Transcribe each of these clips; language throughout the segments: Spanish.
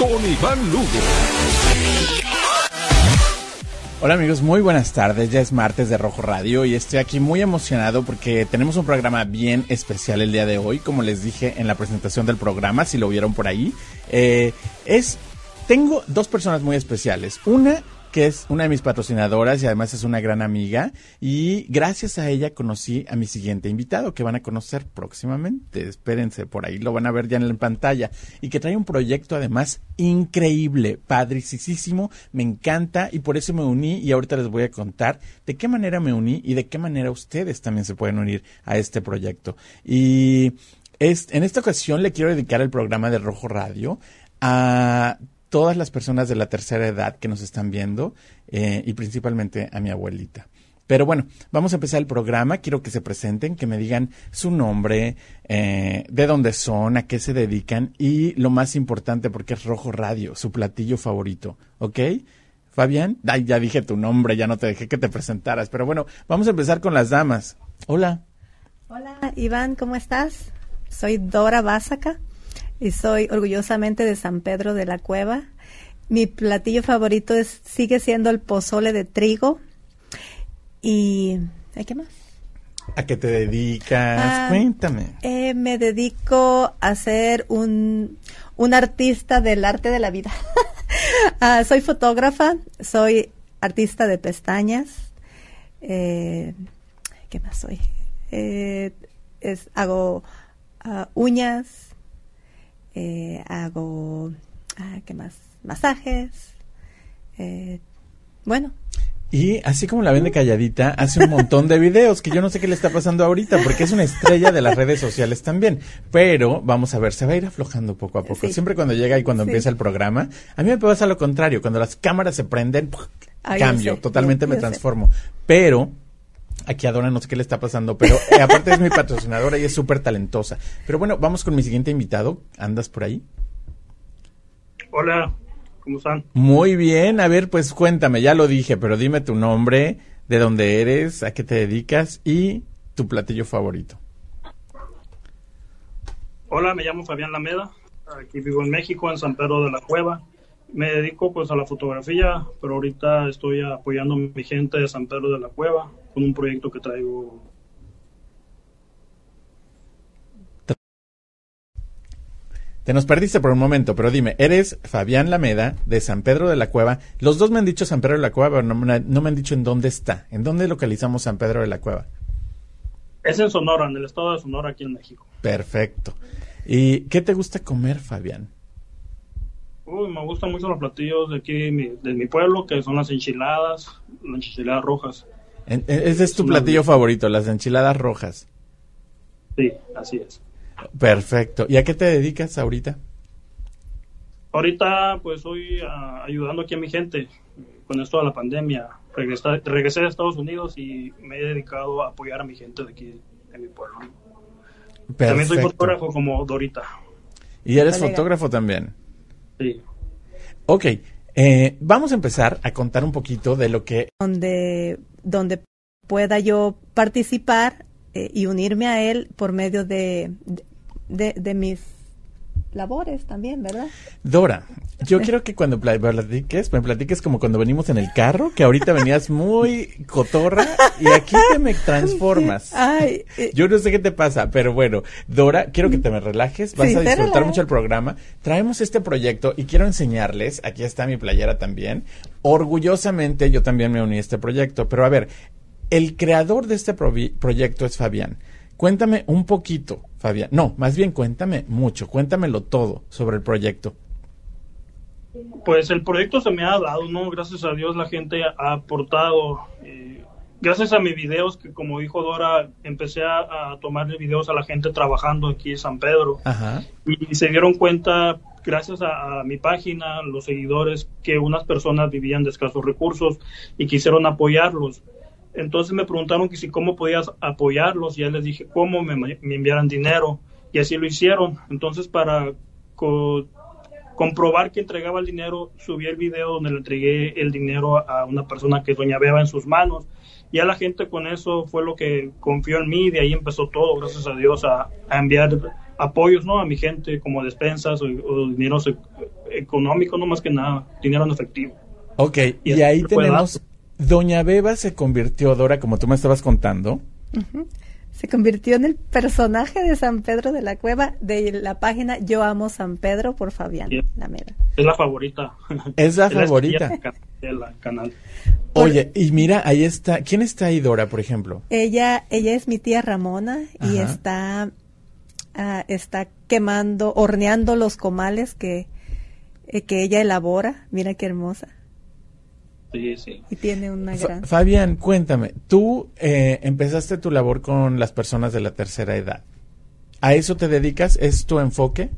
con Iván Lugo. Hola amigos, muy buenas tardes. Ya es martes de Rojo Radio y estoy aquí muy emocionado porque tenemos un programa bien especial el día de hoy, como les dije en la presentación del programa, si lo vieron por ahí. Eh, es, tengo dos personas muy especiales. Una que es una de mis patrocinadoras y además es una gran amiga. Y gracias a ella conocí a mi siguiente invitado que van a conocer próximamente. Espérense, por ahí lo van a ver ya en la pantalla. Y que trae un proyecto además increíble, padricísimo, me encanta y por eso me uní y ahorita les voy a contar de qué manera me uní y de qué manera ustedes también se pueden unir a este proyecto. Y es, en esta ocasión le quiero dedicar el programa de Rojo Radio a todas las personas de la tercera edad que nos están viendo eh, y principalmente a mi abuelita. Pero bueno, vamos a empezar el programa. Quiero que se presenten, que me digan su nombre, eh, de dónde son, a qué se dedican y lo más importante, porque es Rojo Radio, su platillo favorito. ¿Ok? Fabián, ya dije tu nombre, ya no te dejé que te presentaras. Pero bueno, vamos a empezar con las damas. Hola. Hola, Iván, ¿cómo estás? Soy Dora Básaca y soy orgullosamente de San Pedro de la Cueva. Mi platillo favorito es, sigue siendo el pozole de trigo. ¿Y ¿hay qué más? ¿A qué te dedicas? Ah, Cuéntame. Eh, me dedico a ser un, un artista del arte de la vida. Ah, soy fotógrafa, soy artista de pestañas. Eh, ¿Qué más soy? Eh, es, hago ah, uñas, eh, hago, ah, ¿qué más? Masajes. Eh, bueno, Y así como la vende calladita, hace un montón de videos que yo no sé qué le está pasando ahorita, porque es una estrella de las redes sociales también. Pero vamos a ver, se va a ir aflojando poco a poco. Sí. Siempre cuando llega y cuando Sí. empieza el programa, a mí me pasa lo contrario. Cuando las cámaras se prenden. Ah, cambio, totalmente yo- me sé. transformo. Pero Aquí a Dora no sé qué le está pasando, pero eh, aparte es mi patrocinadora y es súper talentosa. Pero bueno, vamos con mi siguiente invitado. ¿Andas por ahí? Hola, ¿cómo están? Muy bien, a ver, pues cuéntame, ya lo dije, pero dime tu nombre, de dónde eres, a qué te dedicas y tu platillo favorito. Hola, me llamo Fabián Lameda. Aquí vivo en México, en San Pedro de la Cueva. Me dedico pues a la fotografía, pero ahorita estoy apoyando a mi gente de San Pedro de la Cueva con un proyecto que traigo. Te nos perdiste por un momento, pero dime, eres Fabián Lameda de San Pedro de la Cueva. Los dos me han dicho San Pedro de la Cueva, pero no, me- no me han dicho en dónde está. ¿En dónde localizamos San Pedro de la Cueva? Es en Sonora, en el estado de Sonora, aquí en México. Perfecto. ¿Y qué te gusta comer, Fabián? Uy, me gustan mucho los platillos de aquí, de mi, de mi pueblo, que son las enchiladas, las enchiladas rojas. En- en- ese es tu Una- platillo favorito, las enchiladas rojas. Sí, así es. Perfecto. ¿Y a qué te dedicas ahorita? Ahorita pues estoy ah, ayudando aquí a mi gente eh, con esto de la pandemia. Regresé, regresé a Estados Unidos y me he dedicado a apoyar a mi gente de aquí, de mi pueblo. También soy fotógrafo como Dorita. Y eres fotógrafo también. Sí. Ok, eh, vamos a empezar a contar un poquito de lo que donde, donde pueda yo participar eh, y unirme a él por medio de, de, de mis labores también, ¿verdad? Dora, yo quiero que cuando pla- platiques, me platiques como cuando venimos en el carro, que ahorita venías muy cotorra y aquí te me transformas. Ay, eh, Yo no sé qué te pasa, pero bueno, Dora, quiero que te me relajes, vas Sí, a disfrutar mucho el programa. Traemos este proyecto y quiero enseñarles, aquí está mi playera también. Orgullosamente yo también me uní a este proyecto, pero a ver, el creador de este proyecto es Fabián. Cuéntame un poquito, Fabián. No, más bien cuéntame mucho, cuéntamelo todo sobre el proyecto. Pues el proyecto se me ha dado, ¿no? Gracias a Dios la gente ha aportado. eh, gracias a mis videos, que como dijo Dora, empecé a, a tomarle videos a la gente trabajando aquí en San Pedro. Ajá. y se dieron cuenta gracias a, mi página, los seguidores, que unas personas vivían de escasos recursos y quisieron apoyarlos. Entonces me preguntaron que si cómo podías apoyarlos, y ya les dije cómo me, me enviaran dinero y así lo hicieron. Entonces para comprobar que entregaba el dinero, subí el video donde le entregué el dinero a una persona que Doña Beba en sus manos. Y a la gente con eso fue lo que confió en mí, de ahí empezó todo, gracias a Dios, a, enviar apoyos ¿no? a mi gente como despensas o, dinero económico, no más que nada, dinero en efectivo. Ok, y, ahí tenemos, Doña Beba se convirtió, Dora, como tú me estabas contando. Se convirtió en el personaje de San Pedro de la Cueva de la página Yo Amo San Pedro por Fabián Lameda. Es la favorita. Es la favorita. del canal. Oye, y mira, ahí está. ¿Quién está ahí, Dora, por ejemplo? Ella, ella es mi tía Ramona y está, ah, está quemando, horneando los comales que, eh, que ella elabora. Mira qué hermosa. Sí, sí. Y tiene una gran... Fabián, cuéntame, tú eh, empezaste tu labor con las personas de la tercera edad. ¿A eso te dedicas? ¿Es tu enfoque?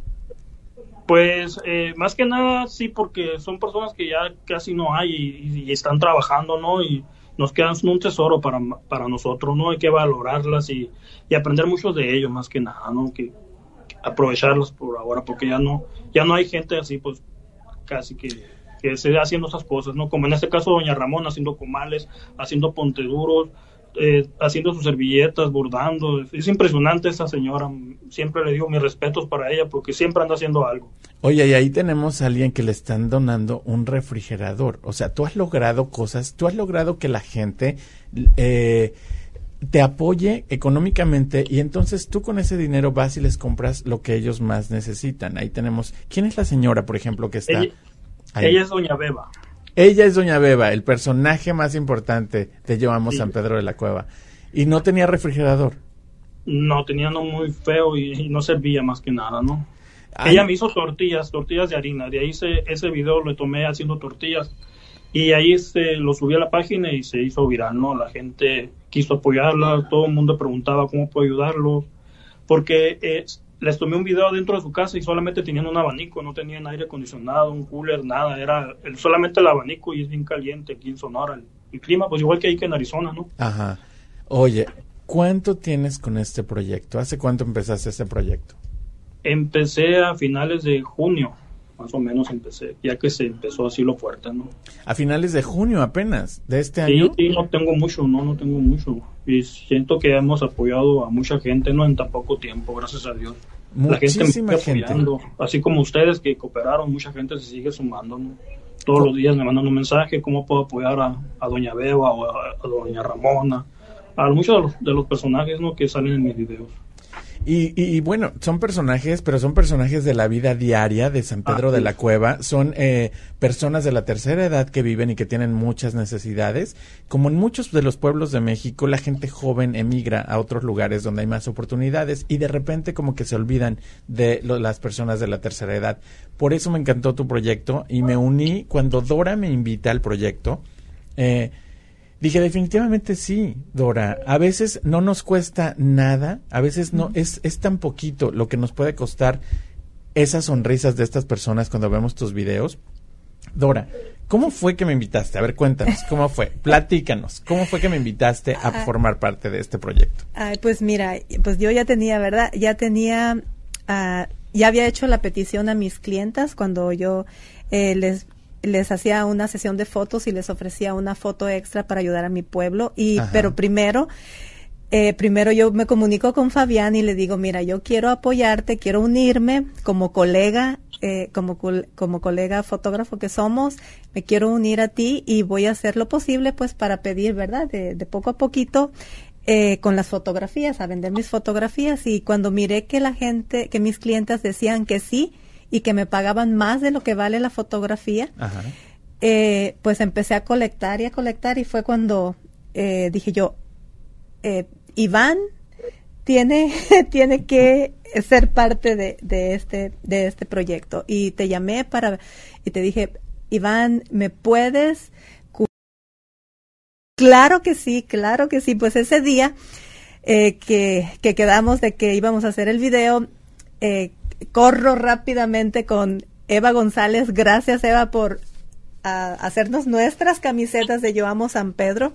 Pues eh, más que nada sí, porque son personas que ya casi no hay y, están trabajando, ¿no? Y nos quedan un tesoro para, para nosotros, ¿no? Hay que valorarlas y, y aprender mucho de ellos, más que nada, ¿no? Que, aprovecharlas por ahora, porque ya no, ya no hay gente así, pues casi que que se haciendo esas cosas, ¿no? Como en este caso Doña Ramón haciendo comales, haciendo ponteduros, eh, haciendo sus servilletas, bordando. Es impresionante esa señora. Siempre le digo mis respetos para ella porque siempre anda haciendo algo. Oye, y ahí tenemos a alguien que le están donando un refrigerador. O sea, tú has logrado cosas, tú has logrado que la gente eh, te apoye económicamente y entonces tú con ese dinero vas y les compras lo que ellos más necesitan. Ahí tenemos, ¿quién es la señora, por ejemplo, que está? Ella es Doña Beba. Ella es Doña Beba, el personaje más importante de Llevamos San Pedro de la Cueva. ¿Y no tenía refrigerador? No, tenía no muy feo y, no servía más que nada, ¿no? Ella me hizo tortillas, tortillas de harina. De ahí ese video lo tomé haciendo tortillas. Y ahí se lo subí a la página y se hizo viral, ¿no? La gente quiso apoyarla, todo el mundo preguntaba cómo puedo ayudarlo. Porque es les tomé un video dentro de su casa y solamente tenían un abanico, no tenían aire acondicionado, un cooler, nada, era solamente el abanico y es bien caliente aquí en Sonora. El, clima, pues igual que ahí que en Arizona, ¿no? Ajá. Oye, ¿cuánto tienes con este proyecto? ¿Hace cuánto empezaste este proyecto? Empecé a finales de junio, más o menos empecé, ya que se empezó así lo fuerte, ¿no? A finales de junio apenas, de este año. Sí, no tengo mucho, no, no tengo mucho. Y siento que hemos apoyado a mucha gente, ¿no? En tan poco tiempo, gracias a Dios. Muchísima la gente, gente. Así como ustedes que cooperaron, mucha gente se sigue sumando, ¿no? Todos los días me mandan un mensaje, ¿cómo puedo apoyar a, Doña Beba o a, Doña Ramona? A muchos de los, de los personajes, ¿no? Que salen en mis videos. Y, bueno, son personajes, pero son personajes de la vida diaria de San Pedro ah, de la Cueva. Son eh, personas de la tercera edad que viven y que tienen muchas necesidades. Como en muchos de los pueblos de México, la gente joven emigra a otros lugares donde hay más oportunidades y de repente como que se olvidan de las personas de la tercera edad. Por eso me encantó tu proyecto y me uní cuando Dora me invita al proyecto. Eh, Dije, definitivamente sí, Dora. A veces no nos cuesta nada, a veces no, es, es tan poquito lo que nos puede costar esas sonrisas de estas personas cuando vemos tus videos. Dora, ¿cómo fue que me invitaste? A ver, cuéntanos, ¿cómo fue? Platícanos, ¿cómo fue que me invitaste a ah. formar parte de este proyecto? Ay, pues mira, pues yo ya tenía, ¿verdad? Ya tenía, uh, ya había hecho la petición a mis clientas cuando yo eh, les les hacía una sesión de fotos y les ofrecía una foto extra para ayudar a mi pueblo. Y, pero primero, eh, primero yo me comunico con Fabián y le digo, mira, yo quiero apoyarte, quiero unirme como colega, eh, como, como colega fotógrafo que somos, me quiero unir a ti y voy a hacer lo posible pues para pedir, ¿verdad? De, de poco a poquito eh, con las fotografías, a vender mis fotografías y cuando miré que la gente, que mis clientes decían que sí, y que me pagaban más de lo que vale la fotografía, eh, pues empecé a colectar y a colectar y fue cuando eh, dije yo, eh, Iván tiene, tiene que ser parte de, de, este, de este proyecto. Y te llamé para, y te dije, Iván, ¿me puedes? Claro que sí, claro que sí. Pues ese día que, que quedamos de que íbamos a hacer el video, eh, corro rápidamente con Eva González. Gracias, Eva, por hacernos nuestras camisetas de Yo Amo San Pedro.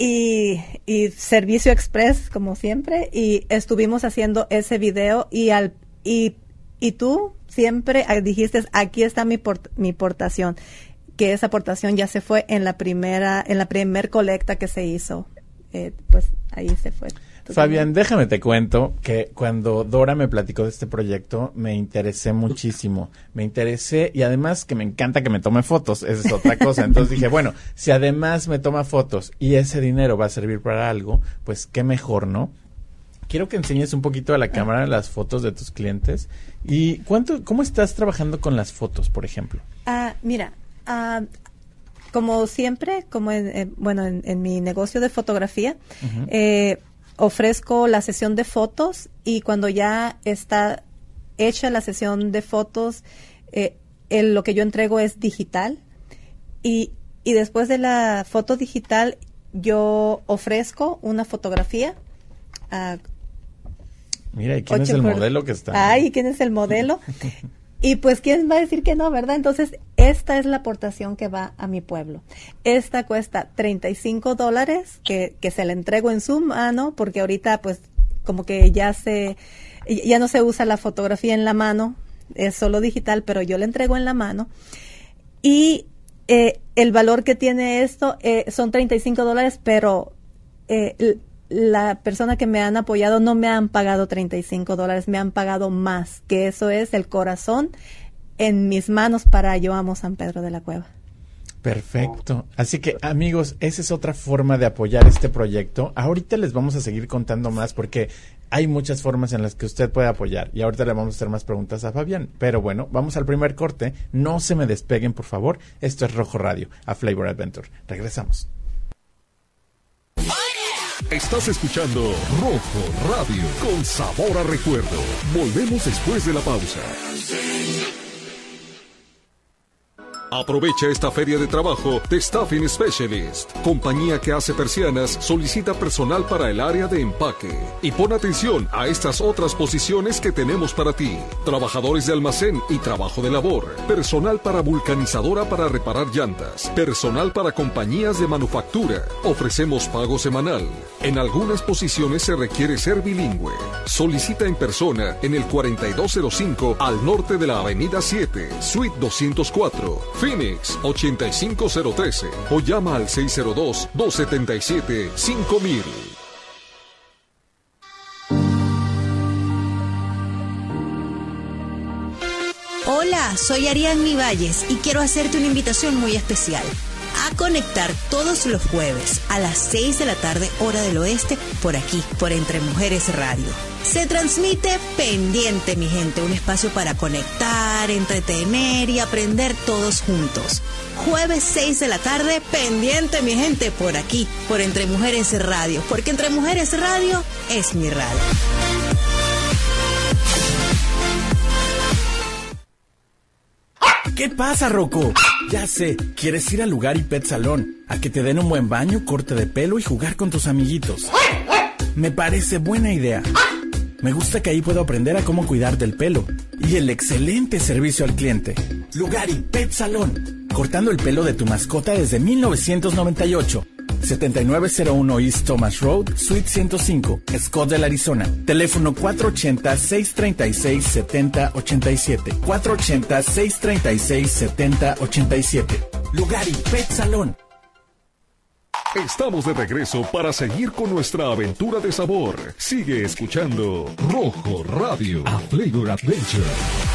Y, y, Servicio Express, como siempre. Y estuvimos haciendo ese video y, al, y, y tú siempre dijiste, aquí está mi, mi portación que esa aportación ya se fue en la primera, en la primer colecta que se hizo. Eh, pues ahí se fue. Fabián, déjame te cuento que cuando Dora me platicó de este proyecto me interesé muchísimo. Me interesé y además que me encanta que me tome fotos, esa es otra cosa. Entonces dije, bueno, si además me toma fotos y ese dinero va a servir para algo, pues qué mejor, ¿no? Quiero que enseñes un poquito a la cámara las fotos de tus clientes. ¿Y cuánto, cómo estás trabajando con las fotos, por ejemplo? Ah, mira, Ah, como siempre, como en, bueno, en, mi negocio de fotografía, eh, ofrezco la sesión de fotos y cuando ya está hecha la sesión de fotos, eh, lo que yo entrego es digital y, y después de la foto digital yo ofrezco una fotografía. Mira, ¿y quién es el modelo que está? Ay, ¿quién es el modelo? Y pues, ¿quién va a decir que no, verdad? Entonces, esta es la aportación que va a mi pueblo. Esta cuesta 35 dólares, que, que se la entrego en su mano, porque ahorita, pues, como que ya se, ya no se usa la fotografía en la mano, es solo digital, pero yo le entrego en la mano. Y eh, el valor que tiene esto eh, son 35 dólares, pero eh, la persona que me han apoyado no me han pagado 35 dólares, me han pagado más, que eso es el corazón en mis manos para Yo Amo San Pedro de la Cueva. Perfecto. Así que amigos, esa es otra forma de apoyar este proyecto. Ahorita les vamos a seguir contando más porque hay muchas formas en las que usted puede apoyar y ahorita le vamos a hacer más preguntas a Fabián. Pero bueno, vamos al primer corte. No se me despeguen, por favor. Esto es Rojo Radio, a Flavor Adventure. Regresamos. Estás escuchando Rojo Radio con sabor a recuerdo. Volvemos después de la pausa. Aprovecha esta feria de trabajo de Staffing Specialist, compañía que hace persianas, solicita personal para el área de empaque. Y pon atención a estas otras posiciones que tenemos para ti. Trabajadores de almacén y trabajo de labor, personal para vulcanizadora para reparar llantas, personal para compañías de manufactura. Ofrecemos pago semanal. En algunas posiciones se requiere ser bilingüe. Solicita en persona en el 4205 al norte de la Avenida 7, Suite 204 Phoenix 85013 o llama al 602-277-5000. Hola, soy Ariadne Valles y quiero hacerte una invitación muy especial a conectar todos los jueves a las 6 de la tarde hora del oeste por aquí, por Entre Mujeres Radio. Se transmite pendiente, mi gente, un espacio para conectar, entretener y aprender todos juntos. Jueves 6 de la tarde, pendiente, mi gente, por aquí, por Entre Mujeres Radio, porque Entre Mujeres Radio es mi radio. ¿Qué pasa, Rocco? Ya sé, quieres ir al lugar y pet salón, a que te den un buen baño, corte de pelo y jugar con tus amiguitos. Me parece buena idea. Me gusta que ahí puedo aprender a cómo cuidar del pelo y el excelente servicio al cliente. Lugar y Pet Salón, cortando el pelo de tu mascota desde 1998. 7901 East Thomas Road, Suite 105, Scottsdale, Arizona. Teléfono 480-636-7087. 480-636-7087. Lugar y Pet Salón. Estamos de regreso para seguir con nuestra aventura de sabor. Sigue escuchando Rojo Radio, a Flavor Adventure.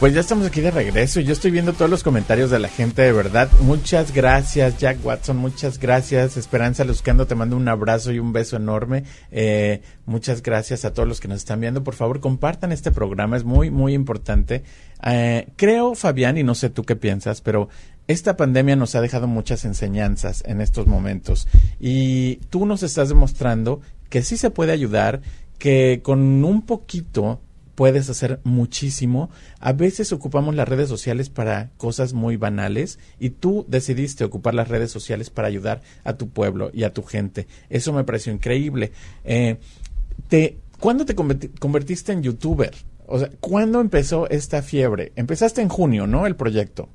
Pues ya estamos aquí de regreso y yo estoy viendo todos los comentarios de la gente, de verdad. Muchas gracias, Jack Watson, muchas gracias. Esperanza Luzcando, te mando un abrazo y un beso enorme. Eh, muchas gracias a todos los que nos están viendo. Por favor, compartan este programa, es muy, muy importante. Eh, creo, Fabián, y no sé tú qué piensas, pero esta pandemia nos ha dejado muchas enseñanzas en estos momentos y tú nos estás demostrando que sí se puede ayudar, que con un poquito puedes hacer muchísimo. A veces ocupamos las redes sociales para cosas muy banales y tú decidiste ocupar las redes sociales para ayudar a tu pueblo y a tu gente. Eso me pareció increíble. Eh, te ¿Cuándo te convertiste en youtuber? O sea, ¿cuándo empezó esta fiebre? Empezaste en junio, ¿no? El proyecto.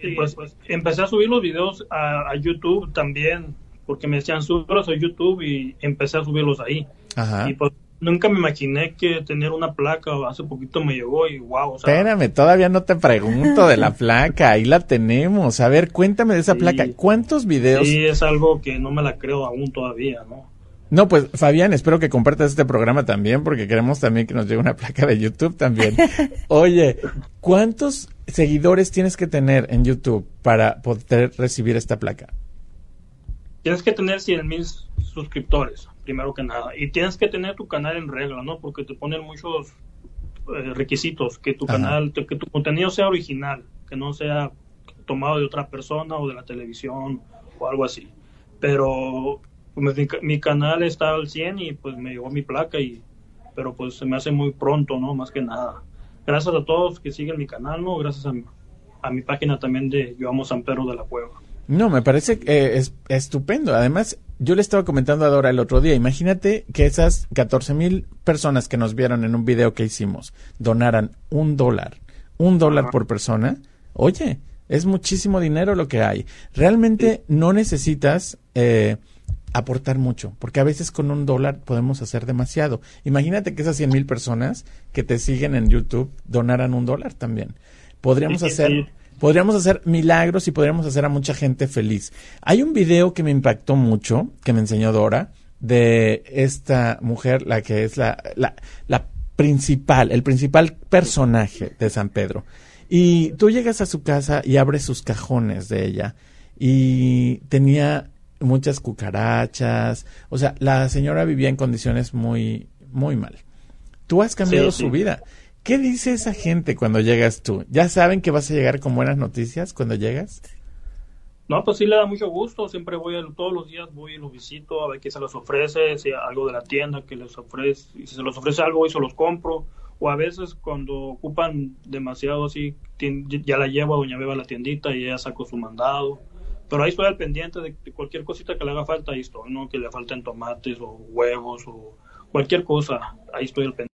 Sí, pues, pues empecé a subir los videos a, YouTube también, porque me decían, súbelos a YouTube y empecé a subirlos ahí. Ajá. Y pues nunca me imaginé que tener una placa, hace poquito me llegó y wow. O sea, Espérame, todavía no te pregunto de la placa, ahí la tenemos. A ver, cuéntame de esa placa. ¿Cuántos videos? Sí, es algo que no me la creo aún todavía, ¿no? No, pues Fabián, espero que compartas este programa también, porque queremos también que nos llegue una placa de YouTube también. Oye, ¿cuántos seguidores tienes que tener en YouTube para poder recibir esta placa? Tienes que tener 100 mil suscriptores, primero que nada. Y tienes que tener tu canal en regla, ¿no? Porque te ponen muchos eh, requisitos, que tu canal, que tu contenido sea original, que no sea tomado de otra persona o de la televisión o algo así. Pero pues, mi, canal está al 100 y pues me llegó mi placa y pero pues se me hace muy pronto, ¿no? Más que nada. Gracias a todos que siguen mi canal, ¿no? Gracias a, a mi página también de Yo Amo San Pedro de la Cueva. No, me parece eh, es estupendo. Además, yo le estaba comentando a Dora el otro día, imagínate que esas 14 mil personas que nos vieron en un video que hicimos donaran un dólar, un dólar por persona. Oye, es muchísimo dinero lo que hay. Realmente no necesitas eh, aportar mucho, porque a veces con un dólar podemos hacer demasiado. Imagínate que esas 100 mil personas que te siguen en YouTube donaran un dólar también. Podríamos hacer... Podríamos hacer milagros y podríamos hacer a mucha gente feliz. Hay un video que me impactó mucho, que me enseñó Dora, de esta mujer, la que es la, la, la principal, el principal personaje de San Pedro. Y tú llegas a su casa y abres sus cajones de ella y tenía muchas cucarachas. O sea, la señora vivía en condiciones muy, muy mal. Tú has cambiado su vida. ¿Qué dice esa gente cuando llegas tú? ¿Ya saben que vas a llegar con buenas noticias cuando llegas? No, pues sí le da mucho gusto. Siempre voy, a, todos los días voy y los visito a ver qué se les ofrece, si algo de la tienda que les ofrece, y si se les ofrece algo y se los compro. O a veces cuando ocupan demasiado así, ya la llevo a Doña Beba a la tiendita y ella saco su mandado. Pero ahí estoy al pendiente de, cualquier cosita que le haga falta, ahí estoy, ¿no? Que le falten tomates o huevos o cualquier cosa, ahí estoy al pendiente.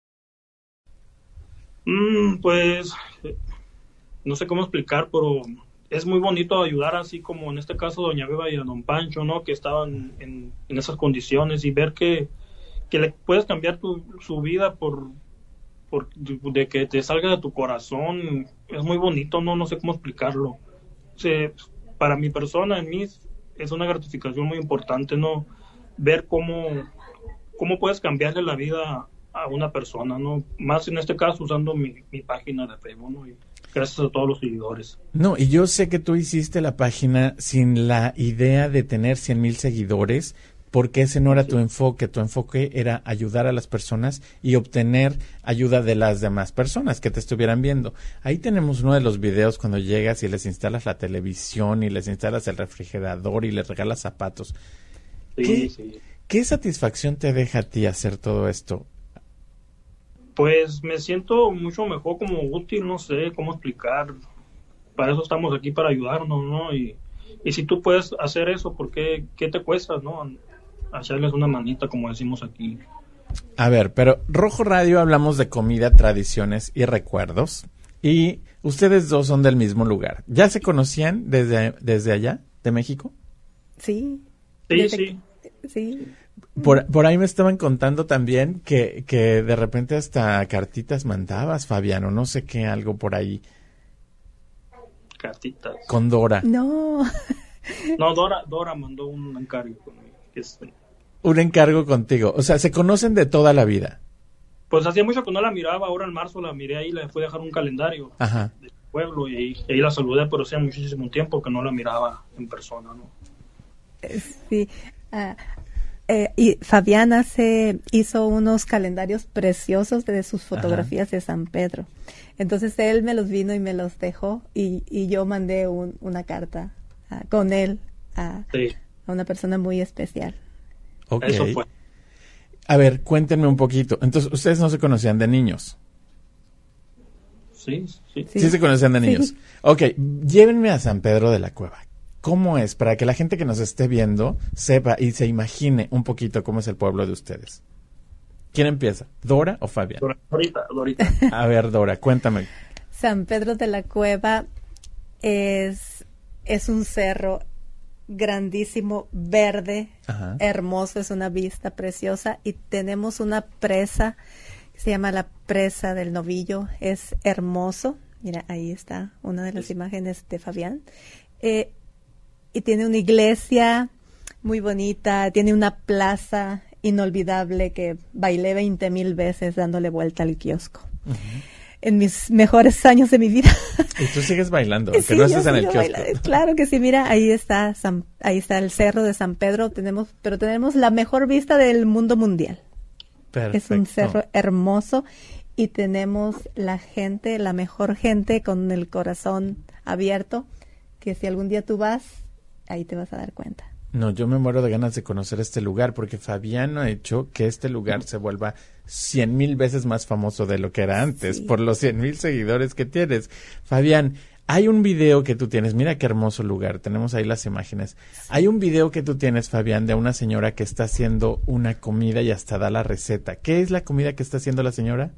Mm, pues no sé cómo explicar, pero es muy bonito ayudar así como en este caso Doña Beba y a Don Pancho, ¿no? Que estaban en, esas condiciones y ver que, que le puedes cambiar tu, su vida por, por de que te salga de tu corazón es muy bonito, no no sé cómo explicarlo. Se, para mi persona, en mí, es una gratificación muy importante, ¿no? Ver cómo, cómo puedes cambiarle la vida a una persona, ¿no? Más en este caso usando mi, página de Facebook, ¿no? Y gracias a todos los seguidores. No, y yo sé que tú hiciste la página sin la idea de tener 100 mil seguidores, porque ese no era tu enfoque, tu enfoque era ayudar a las personas y obtener ayuda de las demás personas que te estuvieran viendo. Ahí tenemos uno de los videos cuando llegas y les instalas la televisión y les instalas el refrigerador y les regalas zapatos. ¿Qué, ¿Qué satisfacción te deja a ti hacer todo esto? Pues me siento mucho mejor como útil, no sé cómo explicar. Para eso estamos aquí, para ayudarnos, ¿no? Y, y si tú puedes hacer eso, ¿por qué, qué te cuesta, no? hacerles una manita, como decimos aquí. A ver, pero Rojo Radio hablamos de comida, tradiciones y recuerdos. Y ustedes dos son del mismo lugar. ¿Ya se conocían desde, desde allá, de México? Sí. Sí, sí. Sí. Por, por, ahí me estaban contando también que, que de repente hasta cartitas mandabas, Fabiano, no sé qué, algo por ahí. Cartitas. Con Dora. No. No, Dora, Dora mandó un encargo conmigo. Un encargo contigo. O sea, se conocen de toda la vida. Pues hacía mucho que no la miraba, ahora en marzo la miré ahí, le fui a dejar un calendario del pueblo y ahí, la saludé, pero hacía muchísimo tiempo que no la miraba en persona, ¿no? Sí. Ah, eh, y Fabiana se hizo unos calendarios preciosos de sus fotografías de San Pedro. Entonces él me los vino y me los dejó y, y yo mandé una carta ah, con él a, a una persona muy especial. Ok. A ver, cuéntenme un poquito. Entonces, ustedes no se conocían de niños. Sí, sí. Sí, se conocían de niños. Ok, llévenme a San Pedro de la Cueva. ¿Cómo es? Para que la gente que nos esté viendo sepa y se imagine un poquito cómo es el pueblo de ustedes. ¿Quién empieza? ¿Dora o Fabián? Dorita, Dorita. A ver, Dora, cuéntame. San Pedro de la Cueva es, es un cerro grandísimo, verde, Ajá. hermoso, es una vista preciosa y tenemos una presa que se llama la presa del novillo, es hermoso, mira, ahí está una de las imágenes de Fabián, Eh, y tiene una iglesia muy bonita, tiene una plaza inolvidable que bailé 20 mil veces dándole vuelta al kiosco. En mis mejores años de mi vida. Y tú sigues bailando, Sí, no estés en el kiosco. bailando. Claro que sí, mira, ahí está, San- ahí está el cerro de San Pedro, tenemos, pero tenemos la mejor vista del mundo mundial. Es un cerro hermoso y tenemos la gente, la mejor gente con el corazón abierto, que si algún día tú vas, ahí te vas a dar cuenta. No, yo me muero de ganas de conocer este lugar porque Fabián ha hecho que este lugar se vuelva cien mil veces más famoso de lo que era antes Sí. por los cien mil seguidores que tienes. Fabián, hay un video que tú tienes, mira qué hermoso lugar, tenemos ahí las imágenes. Hay un video que tú tienes, Fabián, de una señora que está haciendo una comida y hasta da la receta. ¿Qué es la comida que está haciendo la señora?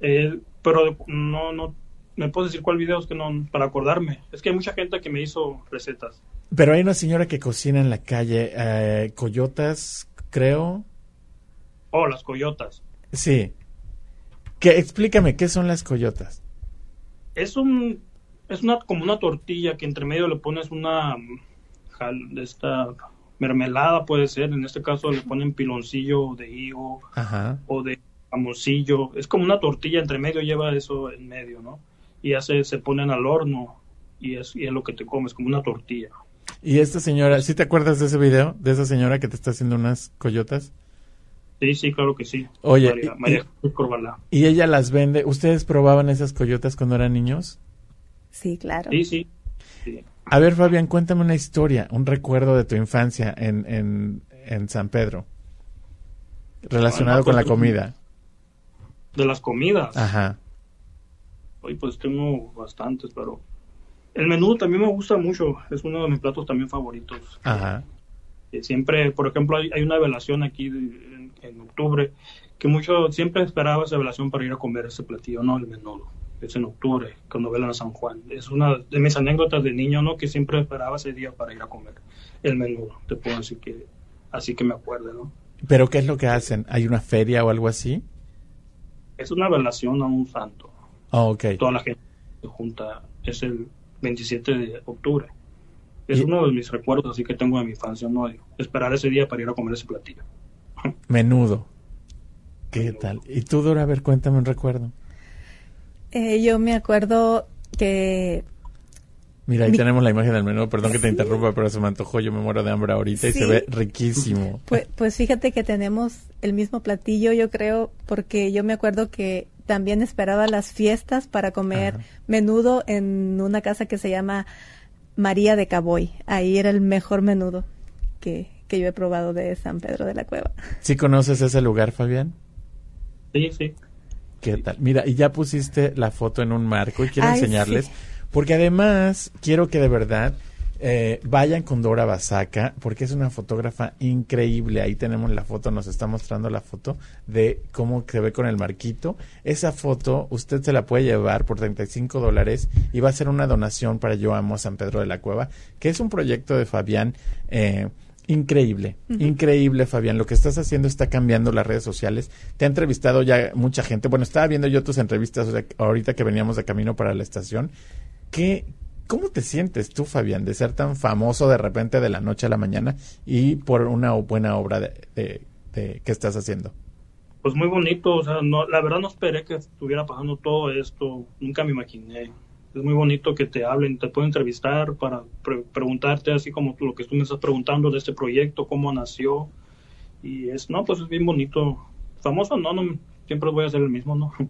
Eh, pero no, no, ¿me puedes decir cuál video es que no, para acordarme? Es que hay mucha gente que me hizo recetas. Pero hay una señora que cocina en la calle, eh, coyotas, creo. Oh, las coyotas. Sí. Que, explícame, ¿qué son las coyotas? Es un, es una, como una tortilla que entre medio le pones una, esta mermelada puede ser, en este caso le ponen piloncillo de higo Ajá. o de jamoncillo, es como una tortilla entre medio lleva eso en medio, ¿no? Y ya se, se ponen al horno y es, y es lo que te comes, como una tortilla. Y esta señora, ¿sí te acuerdas de ese video? De esa señora que te está haciendo unas coyotas. Sí, sí, claro que sí. Oye, María, y- María Jesús Corbalá. Y ella las vende. ¿Ustedes probaban esas coyotas cuando eran niños? Sí, claro. Sí, sí. sí. A ver, Fabián, cuéntame una historia, un recuerdo de tu infancia en, en, en San Pedro. Relacionado Bueno, con la pues, comida. De las comidas. Ajá. Hoy pues tengo bastantes, pero el menú también me gusta mucho. Es uno de mis platos también favoritos. Ajá. Eh, Siempre, por ejemplo, hay, hay una velación aquí en, en octubre que mucho siempre esperaba esa velación para ir a comer ese platillo, no el menudo. Es en octubre, cuando velan a San Juan. Es una de mis anécdotas de niño, ¿no? Que siempre esperaba ese día para ir a comer el menudo. Te puedo decir que así que me acuerdo, ¿no? ¿Pero qué es lo que hacen? ¿Hay una feria o algo así? Es una velación a un santo. Oh, ok. toda la gente se junta. Es el 27 de octubre. Es Y- uno de mis recuerdos así que tengo de mi infancia, ¿no? De Esperar ese día para ir a comer ese platillo. Menudo. ¿Qué tal? ¿Y tú, Dora? A ver, cuéntame un recuerdo. Eh, yo me acuerdo que Mira, ahí Mi- tenemos la imagen del menú. Perdón que te interrumpa, pero se me antojó. Yo me muero de hambre ahorita y se ve riquísimo. Pues, pues fíjate que tenemos el mismo platillo, yo creo, porque yo me acuerdo que también esperaba las fiestas para comer Ajá. menudo en una casa que se llama María de Caboy. Ahí era el mejor menudo que, que yo he probado de San Pedro de la Cueva. ¿Sí conoces ese lugar, Fabián? Sí, sí. ¿Qué tal? Mira, y ya pusiste la foto en un marco y quiero Ay, enseñarles, sí. porque además quiero que de verdad eh, vayan con Dora Basaca, porque es una fotógrafa increíble. Ahí tenemos la foto, nos está mostrando la foto de cómo se ve con el marquito. Esa foto usted se la puede llevar por 35 dólares y va a ser una donación para Yo Amo San Pedro de la Cueva, que es un proyecto de Fabián. Eh, Increíble, increíble Fabián. Lo que estás haciendo está cambiando las redes sociales. Te ha entrevistado ya mucha gente. Bueno, estaba viendo yo tus entrevistas ahorita que veníamos de camino para la estación. ¿Qué, ¿Cómo te sientes tú, Fabián, de ser tan famoso de repente de la noche a la mañana y por una buena obra de- que estás haciendo? Pues muy bonito, o sea, no, la verdad no esperé que estuviera pasando todo esto, nunca me imaginé. Es muy bonito que te hablen, te pueden entrevistar para pre- preguntarte así como tú- lo que tú me estás preguntando de este proyecto, cómo nació. Y es, no, pues es bien bonito. Famoso, no, no, siempre voy a ser el mismo, ¿no?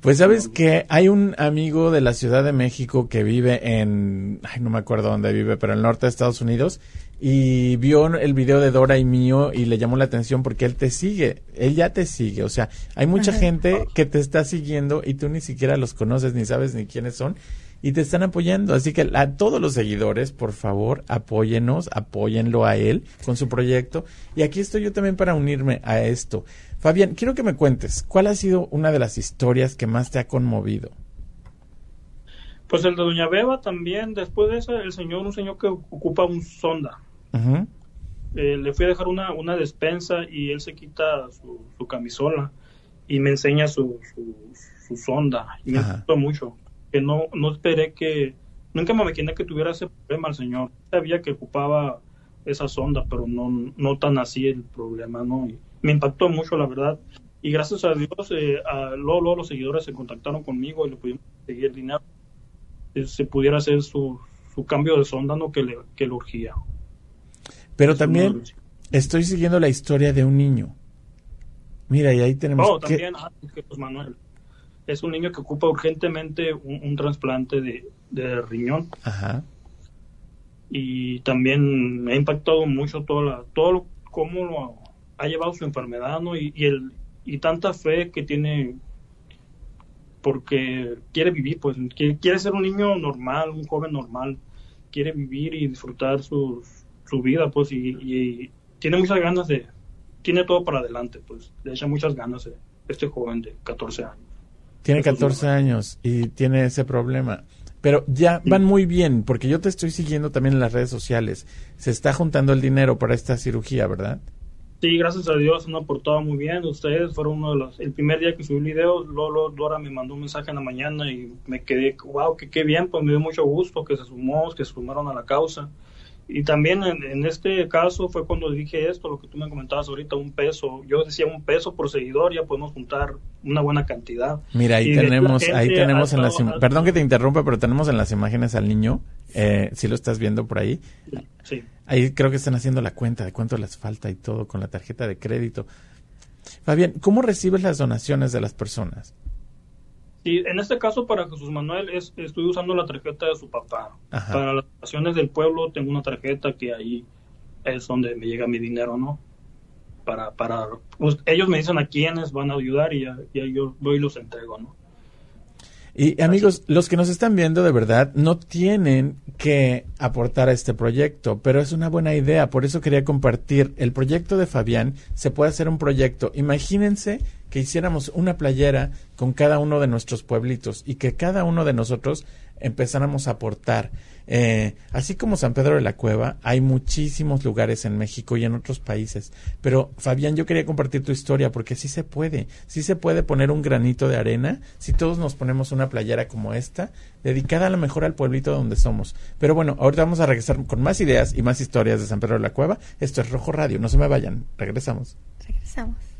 Pues sabes que hay un amigo de la Ciudad de México que vive en, ay, no me acuerdo dónde vive, pero en el norte de Estados Unidos y vio el video de Dora y mío y le llamó la atención porque él te sigue, él ya te sigue, o sea, hay mucha gente que te está siguiendo y tú ni siquiera los conoces ni sabes ni quiénes son y te están apoyando, así que a todos los seguidores, por favor, apóyenos, apóyenlo a él con su proyecto y aquí estoy yo también para unirme a esto. Fabián, quiero que me cuentes, ¿cuál ha sido una de las historias que más te ha conmovido? Pues el de Doña Beba también, después de eso, el señor, un señor que ocupa un sonda. Eh, le fui a dejar una, una despensa y él se quita su, camisola y me enseña su, su, sonda. Y me gustó mucho. Que no, no esperé que, nunca me imaginé que tuviera ese problema el señor. Sabía que ocupaba esa sonda, pero no, no tan así el problema, ¿no? Me impactó mucho, la verdad. Y gracias a Dios, eh, a luego, los seguidores se contactaron conmigo y le pudimos seguir el dinero. Eh, se pudiera hacer su, su cambio de sonda, ¿no? Que le, que le urgía. Pero también estoy siguiendo la historia de un niño. Mira, y ahí tenemos. Oh, también, ah, pues, Manuel. Es un niño que ocupa urgentemente un, trasplante de, de, riñón. Ajá. Y también me ha impactado mucho todo, la, todo cómo lo ha llevado su enfermedad, ¿no? Y, el, y tanta fe que tiene porque quiere vivir, pues quiere, quiere, ser un niño normal, un joven normal, quiere vivir y disfrutar sus, su vida, pues, y, tiene muchas ganas de, tiene todo para adelante, pues, le echa muchas ganas de este joven de 14 años. Tiene 14 años y tiene ese problema. Pero ya van muy bien, porque yo te estoy siguiendo también en las redes sociales. Se está juntando el dinero para esta cirugía, ¿verdad? Sí, gracias a Dios han aportado muy bien. Ustedes fueron uno de los. El primer día que subí el video, Lolo Dora me mandó un mensaje en la mañana y me quedé, wow, que qué bien, pues me dio mucho gusto que se sumó, que se sumaron a la causa. Y también en, este caso fue cuando dije esto, lo que tú me comentabas ahorita, un peso. Yo decía un peso por seguidor, ya podemos juntar una buena cantidad. Mira, ahí tenemos, ahí tenemos en las, perdón que te interrumpa, pero tenemos en las imágenes al niño, eh, si lo estás viendo por ahí. Sí. Ahí creo que están haciendo la cuenta de cuánto les falta y todo con la tarjeta de crédito. Fabián, ¿cómo recibes las donaciones de las personas? Y en este caso para Jesús Manuel es, estoy usando la tarjeta de su papá. Para las naciones del pueblo tengo una tarjeta que ahí es donde me llega mi dinero, ¿no? Para, para pues, ellos me dicen a quiénes van a ayudar y, y yo voy y los entrego, ¿no? Y amigos, los que nos están viendo de verdad no tienen que aportar a este proyecto, pero es una buena idea, por eso quería compartir. El proyecto de Fabián se puede hacer un proyecto. Imagínense que hiciéramos una playera con cada uno de nuestros pueblitos y que cada uno de nosotros empezáramos a aportar. Eh, así como San Pedro de la Cueva, hay muchísimos lugares en México y en otros países. Pero Fabián, yo quería compartir tu historia porque sí se puede, sí se puede poner un granito de arena si todos nos ponemos una playera como esta, dedicada a lo mejor al pueblito donde somos. Pero bueno, ahorita vamos a regresar con más ideas y más historias de San Pedro de la Cueva. Esto es Rojo Radio, no se me vayan, regresamos. Regresamos.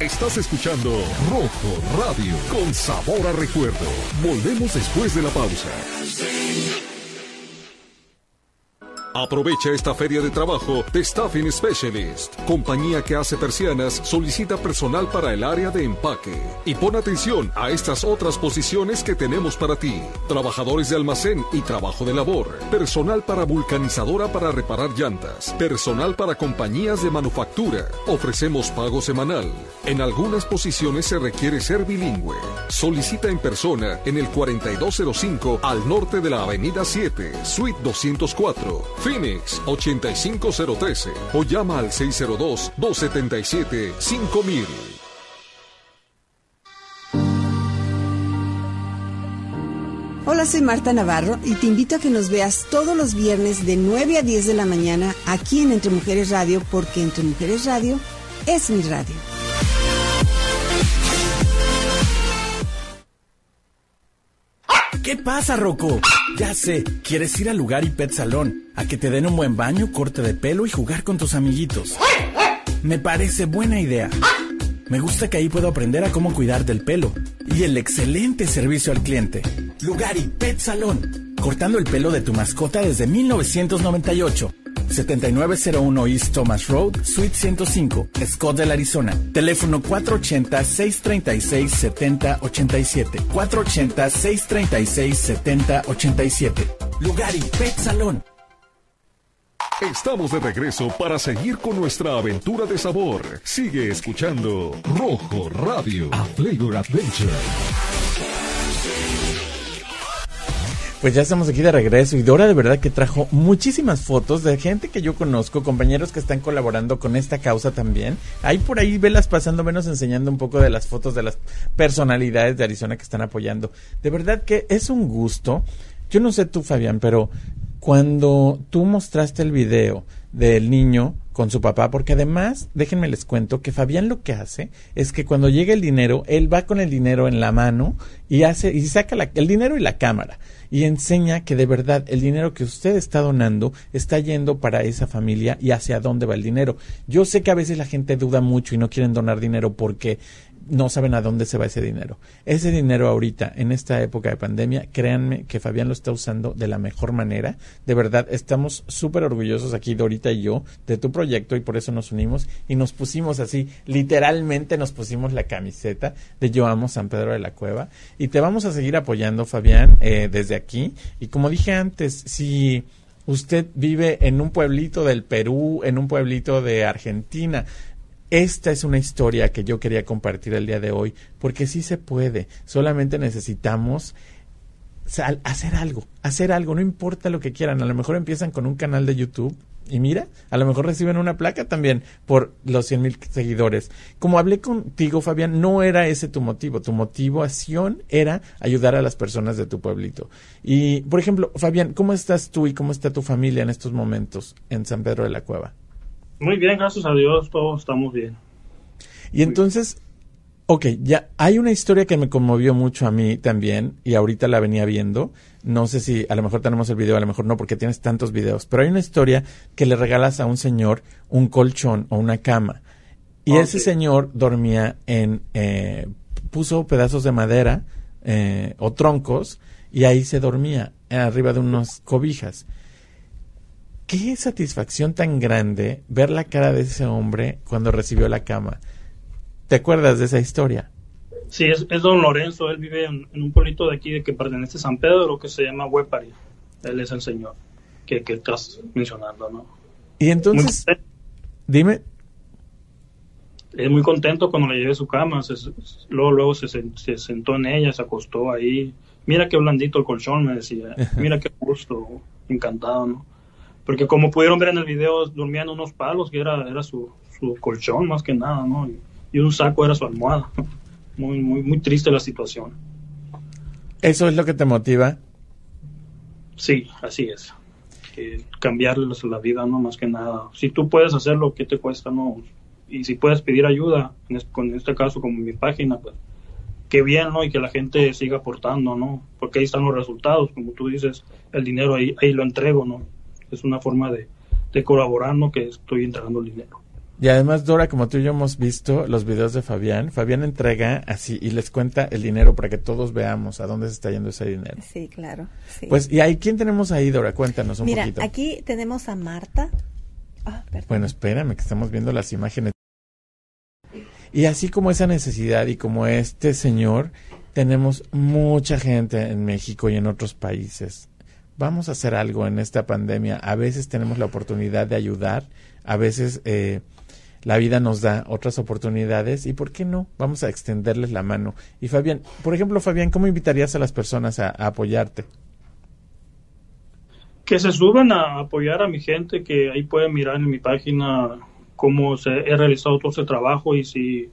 Estás escuchando Rojo Radio con sabor a recuerdo. Volvemos después de la pausa. Aprovecha esta feria de trabajo de Staffing Specialist, compañía que hace persianas, solicita personal para el área de empaque. Y pon atención a estas otras posiciones que tenemos para ti. Trabajadores de almacén y trabajo de labor, personal para vulcanizadora para reparar llantas, personal para compañías de manufactura. Ofrecemos pago semanal. En algunas posiciones se requiere ser bilingüe. Solicita en persona en el 4205 al norte de la Avenida 7, Suite 204 Phoenix 85013 o llama al 602-277-5000. Hola, soy Marta Navarro y te invito a que nos veas todos los viernes de 9 a 10 de la mañana aquí en Entre Mujeres Radio porque Entre Mujeres Radio es mi radio. ¿Qué pasa, Rocco? Ya sé, quieres ir al lugar y pet salón, a que te den un buen baño, corte de pelo y jugar con tus amiguitos. Me parece buena idea. Me gusta que ahí puedo aprender a cómo cuidar del pelo y el excelente servicio al cliente. Lugar y Pet Salón, cortando el pelo de tu mascota desde 1998 7901 East Thomas Road, Suite 105, Scottsdale, Arizona. Teléfono 480-636-7087. 480-636-7087. Lugar y Pet Salón. Estamos de regreso para seguir con nuestra aventura de sabor. Sigue escuchando Rojo Radio, a Flavor Adventure. Pues ya estamos aquí de regreso y Dora de verdad que trajo muchísimas fotos de gente que yo conozco, compañeros que están colaborando con esta causa también. Ahí por ahí velas pasando menos enseñando un poco de las fotos de las personalidades de Arizona que están apoyando. De verdad que es un gusto. Yo no sé tú, Fabián, pero cuando tú mostraste el video del niño con su papá, porque además, déjenme les cuento que Fabián lo que hace es que cuando llega el dinero, él va con el dinero en la mano y hace y saca el dinero y la cámara y enseña que de verdad el dinero que usted está donando está yendo para esa familia y hacia dónde va el dinero. Yo sé que a veces la gente duda mucho y no quieren donar dinero porque no saben a dónde se va ese dinero. Ese dinero ahorita, en esta época de pandemia, créanme que Fabián lo está usando de la mejor manera. De verdad, estamos súper orgullosos aquí, Dorita y yo, de tu proyecto y por eso nos unimos y nos pusimos así, literalmente nos pusimos la camiseta de Yo Amo San Pedro de la Cueva y te vamos a seguir apoyando, Fabián, eh, desde aquí. Y como dije antes, si usted vive en un pueblito del Perú, en un pueblito de Argentina, esta es una historia que yo quería compartir el día de hoy, porque sí se puede, solamente necesitamos hacer algo, hacer algo, no importa lo que quieran, a lo mejor empiezan con un canal de YouTube y mira, a lo mejor reciben una placa también por los 100 mil seguidores. Como hablé contigo, Fabián, no era ese tu motivo. Tu motivación era ayudar a las personas de tu pueblito. Y, por ejemplo, Fabián, ¿cómo estás tú y cómo está tu familia en estos momentos en San Pedro de la Cueva? Muy bien, gracias a Dios, todos estamos bien. Y entonces, ok, ya hay una historia que me conmovió mucho a mí también y ahorita la venía viendo. No sé si a lo mejor tenemos el video, a lo mejor no, porque tienes tantos videos, pero hay una historia que le regalas a un señor un colchón o una cama. Y ese señor dormía en, eh, puso pedazos de madera eh, o troncos y ahí se dormía arriba de unas cobijas qué satisfacción tan grande ver la cara de ese hombre cuando recibió la cama. ¿Te acuerdas de esa historia? Sí, es, don Lorenzo. Él vive en, un pueblito de aquí de que pertenece a San Pedro, que se llama Huepari. Él es el señor que, que estás mencionando, ¿no? Y entonces, dime. Es muy contento cuando le llevé su cama. luego luego se, se, sentó en ella, se acostó ahí. Mira qué blandito el colchón, me decía. Mira qué gusto. Encantado, ¿no? Porque como pudieron ver en el video, dormían unos palos, que era, era su, su colchón más que nada, ¿no? Y, un saco era su almohada. Muy, muy, muy triste la situación. ¿Eso es lo que te motiva? Sí, así es. Que cambiarles la vida, ¿no? Más que nada. Si tú puedes hacerlo, ¿qué te cuesta, no? Y si puedes pedir ayuda, en este, en este caso como mi página, pues qué bien, ¿no? Y que la gente siga aportando, ¿no? Porque ahí están los resultados, como tú dices, el dinero ahí, ahí lo entrego, ¿no? Es una forma de, de colaborar, ¿no? Que estoy entregando el dinero. Y además, Dora, como tú y yo hemos visto los videos de Fabián, Fabián entrega así y les cuenta el dinero para que todos veamos a dónde se está yendo ese dinero. Sí, claro. Pues, ¿y ahí quién tenemos ahí, Dora? Cuéntanos un Mira, poquito. aquí tenemos a Marta. Ah, bueno, espérame, que estamos viendo las imágenes. Y así como esa necesidad y como este señor, tenemos mucha gente en México y en otros países vamos a hacer algo en esta pandemia. A veces tenemos la oportunidad de ayudar, a veces eh, la vida nos da otras oportunidades y ¿por qué no? Vamos a extenderles la mano. Y Fabián, por ejemplo, Fabián, ¿cómo invitarías a las personas a, apoyarte? Que se suban a apoyar a mi gente, que ahí pueden mirar en mi página cómo se, he realizado todo ese trabajo y si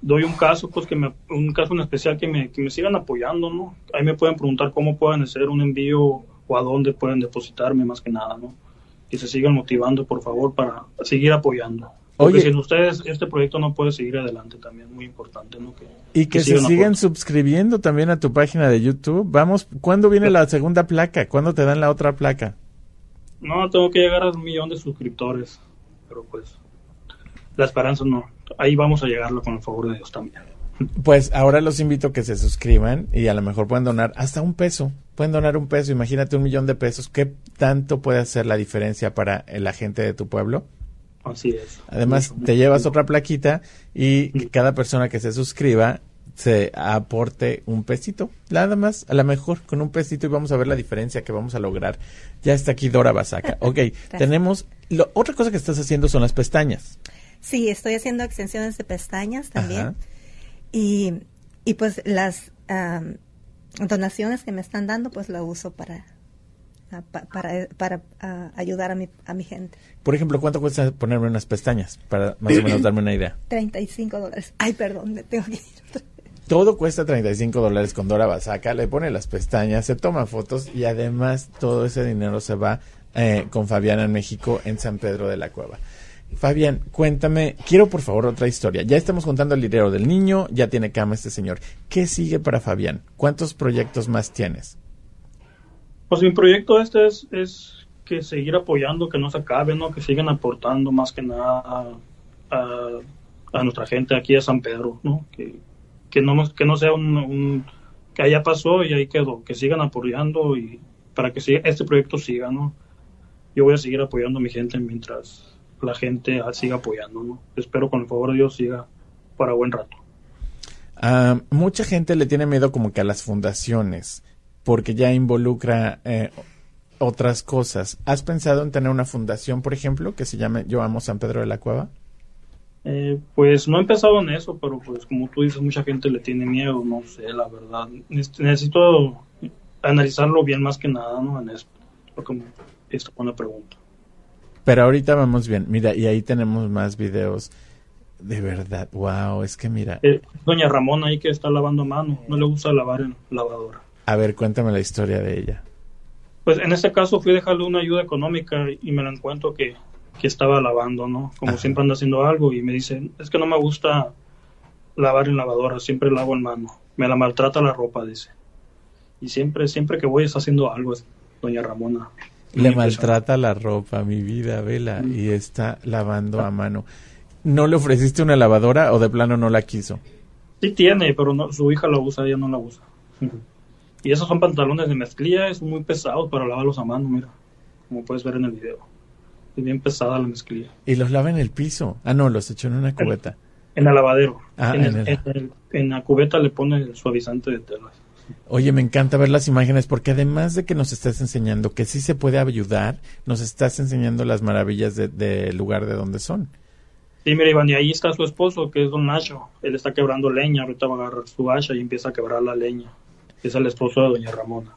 doy un caso, pues que me, un caso en especial que me, que me sigan apoyando, ¿no? Ahí me pueden preguntar cómo pueden hacer un envío o a dónde pueden depositarme más que nada, ¿no? Que se sigan motivando, por favor, para seguir apoyando. Porque sin ustedes este proyecto no puede seguir adelante también, muy importante, ¿no? y que, se sigan suscribiendo también a tu página de YouTube. Vamos, ¿cuándo viene la segunda placa? ¿Cuándo te dan la otra placa? No, tengo que llegar a un millón de suscriptores, pero pues la esperanza no. Ahí vamos a llegarlo con el favor de Dios también. Pues ahora los invito a que se suscriban y a lo mejor pueden donar hasta un peso. Pueden donar un peso, imagínate un millón de pesos. ¿Qué tanto puede hacer la diferencia para la gente de tu pueblo? Así es. Además, te llevas otra plaquita y cada persona que se suscriba se aporte un pesito, nada más, a lo mejor con un pesito y vamos a ver la diferencia que vamos a lograr. Ya está aquí Dora Basaca. Ok, tenemos, lo, otra cosa que estás haciendo son las pestañas. Sí, estoy haciendo extensiones de pestañas también. Y, y pues las, donaciones que me están dando, pues lo uso para para, para ayudar a mi, a mi gente. Por ejemplo, ¿cuánto cuesta ponerme unas pestañas? Para más o menos darme una idea. 35 dólares. Ay, perdón, me tengo que ir. Todo cuesta 35 dólares con Dora Basaca, le pone las pestañas, se toma fotos y además todo ese dinero se va eh, con Fabián en México en San Pedro de la Cueva. Fabián, cuéntame, quiero por favor otra historia. Ya estamos contando el dinero del niño, ya tiene cama este señor. ¿Qué sigue para Fabián? ¿Cuántos proyectos más tienes? Pues mi proyecto este es, que seguir apoyando, que no se acabe, ¿no? Que sigan aportando más que nada a, nuestra gente aquí a San Pedro, ¿no? Que, que no, que no sea un, que allá pasó y ahí quedó, que sigan apoyando y para que este proyecto siga, ¿no? Yo voy a seguir apoyando a mi gente mientras la gente siga apoyando, ¿no? Espero con el favor de Dios siga para buen rato. Uh, mucha gente le tiene miedo como que a las fundaciones, porque ya involucra eh, otras cosas. ¿Has pensado en tener una fundación, por ejemplo, que se llame Yo Amo San Pedro de la Cueva? Eh, pues no he empezado en eso, pero pues como tú dices, mucha gente le tiene miedo, no sé, la verdad. Necesito analizarlo bien más que nada, ¿no? En esto, porque es una pregunta. Pero ahorita vamos bien. Mira, y ahí tenemos más videos. De verdad, wow, es que mira. Eh, doña Ramona ahí que está lavando mano, no le gusta lavar en lavadora. A ver, cuéntame la historia de ella. Pues en este caso fui a dejarle una ayuda económica y me la encuentro que, que estaba lavando, ¿no? Como siempre anda haciendo algo y me dice, es que no me gusta lavar en lavadora, siempre lavo en mano. Me la maltrata la ropa, dice. Y siempre, siempre que voy está haciendo algo, doña Ramona. Le maltrata la ropa, mi vida, vela, y está lavando a mano. ¿No le ofreciste una lavadora o de plano no la quiso? Sí tiene, pero no, su hija la usa, ella no la usa. y esos son pantalones de mezclilla, es muy pesados para lavarlos a mano, mira, como puedes ver en el video. Es bien pesada la mezclilla. ¿Y los lava en el piso? Ah, no, los echó en una cubeta. En, el lavadero. Ah, en, en la cubeta le pone el suavizante de telas. Oye, me encanta ver las imágenes porque además de que nos estás enseñando que sí se puede ayudar, nos estás enseñando las maravillas del de lugar de donde son. Sí, mira, Iván, y ahí está su esposo, que es don Nacho. Él está quebrando leña, ahorita va a agarrar su hacha y empieza a quebrar la leña. Es el esposo de doña Ramona.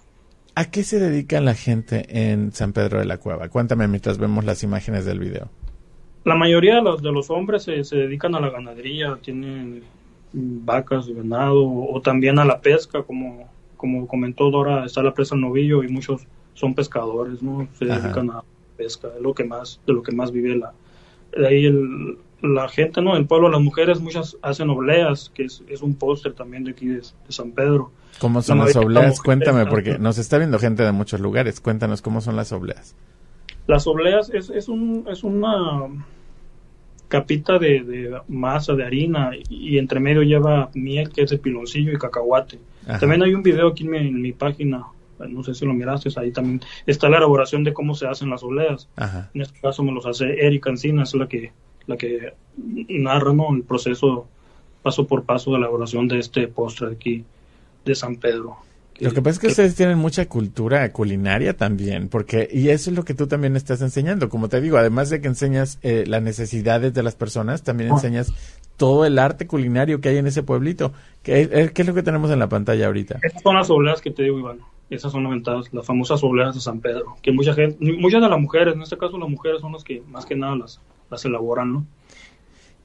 ¿A qué se dedica la gente en San Pedro de la Cueva? Cuéntame mientras vemos las imágenes del video. La mayoría de los, de los hombres se, se dedican a la ganadería, tienen vacas y venado, o también a la pesca, como, como comentó Dora, está la presa Novillo y muchos son pescadores, ¿no? Se dedican a pesca, es lo que más, de lo que más vive la, ahí el, la gente, ¿no? El pueblo, las mujeres, muchas hacen obleas, que es, es un póster también de aquí de, San Pedro. ¿Cómo son las obleas? Cuéntame, porque nos está viendo gente de muchos lugares. Cuéntanos cómo son las obleas. Las obleas es, es, un, es una capita de, masa de harina y entre medio lleva miel que es de piloncillo y cacahuate. También hay un video aquí en mi, página, no sé si lo miraste, ahí también está la elaboración de cómo se hacen las oleas. En este caso me los hace Erika Encina, es la que, la que narra el proceso paso por paso de elaboración de este postre aquí de San Pedro. Lo que pasa es que ustedes tienen mucha cultura culinaria también, porque, y eso es lo que tú también estás enseñando. Como te digo, además de que enseñas eh, las necesidades de las personas, también ah. enseñas todo el arte culinario que hay en ese pueblito. ¿Qué, eh, ¿Qué, es lo que tenemos en la pantalla ahorita? Estas son las obleas que te digo, Iván. Esas son las las famosas obleas de San Pedro. Que mucha gente, muchas de las mujeres, en este caso las mujeres son las que más que nada las, las elaboran, ¿no?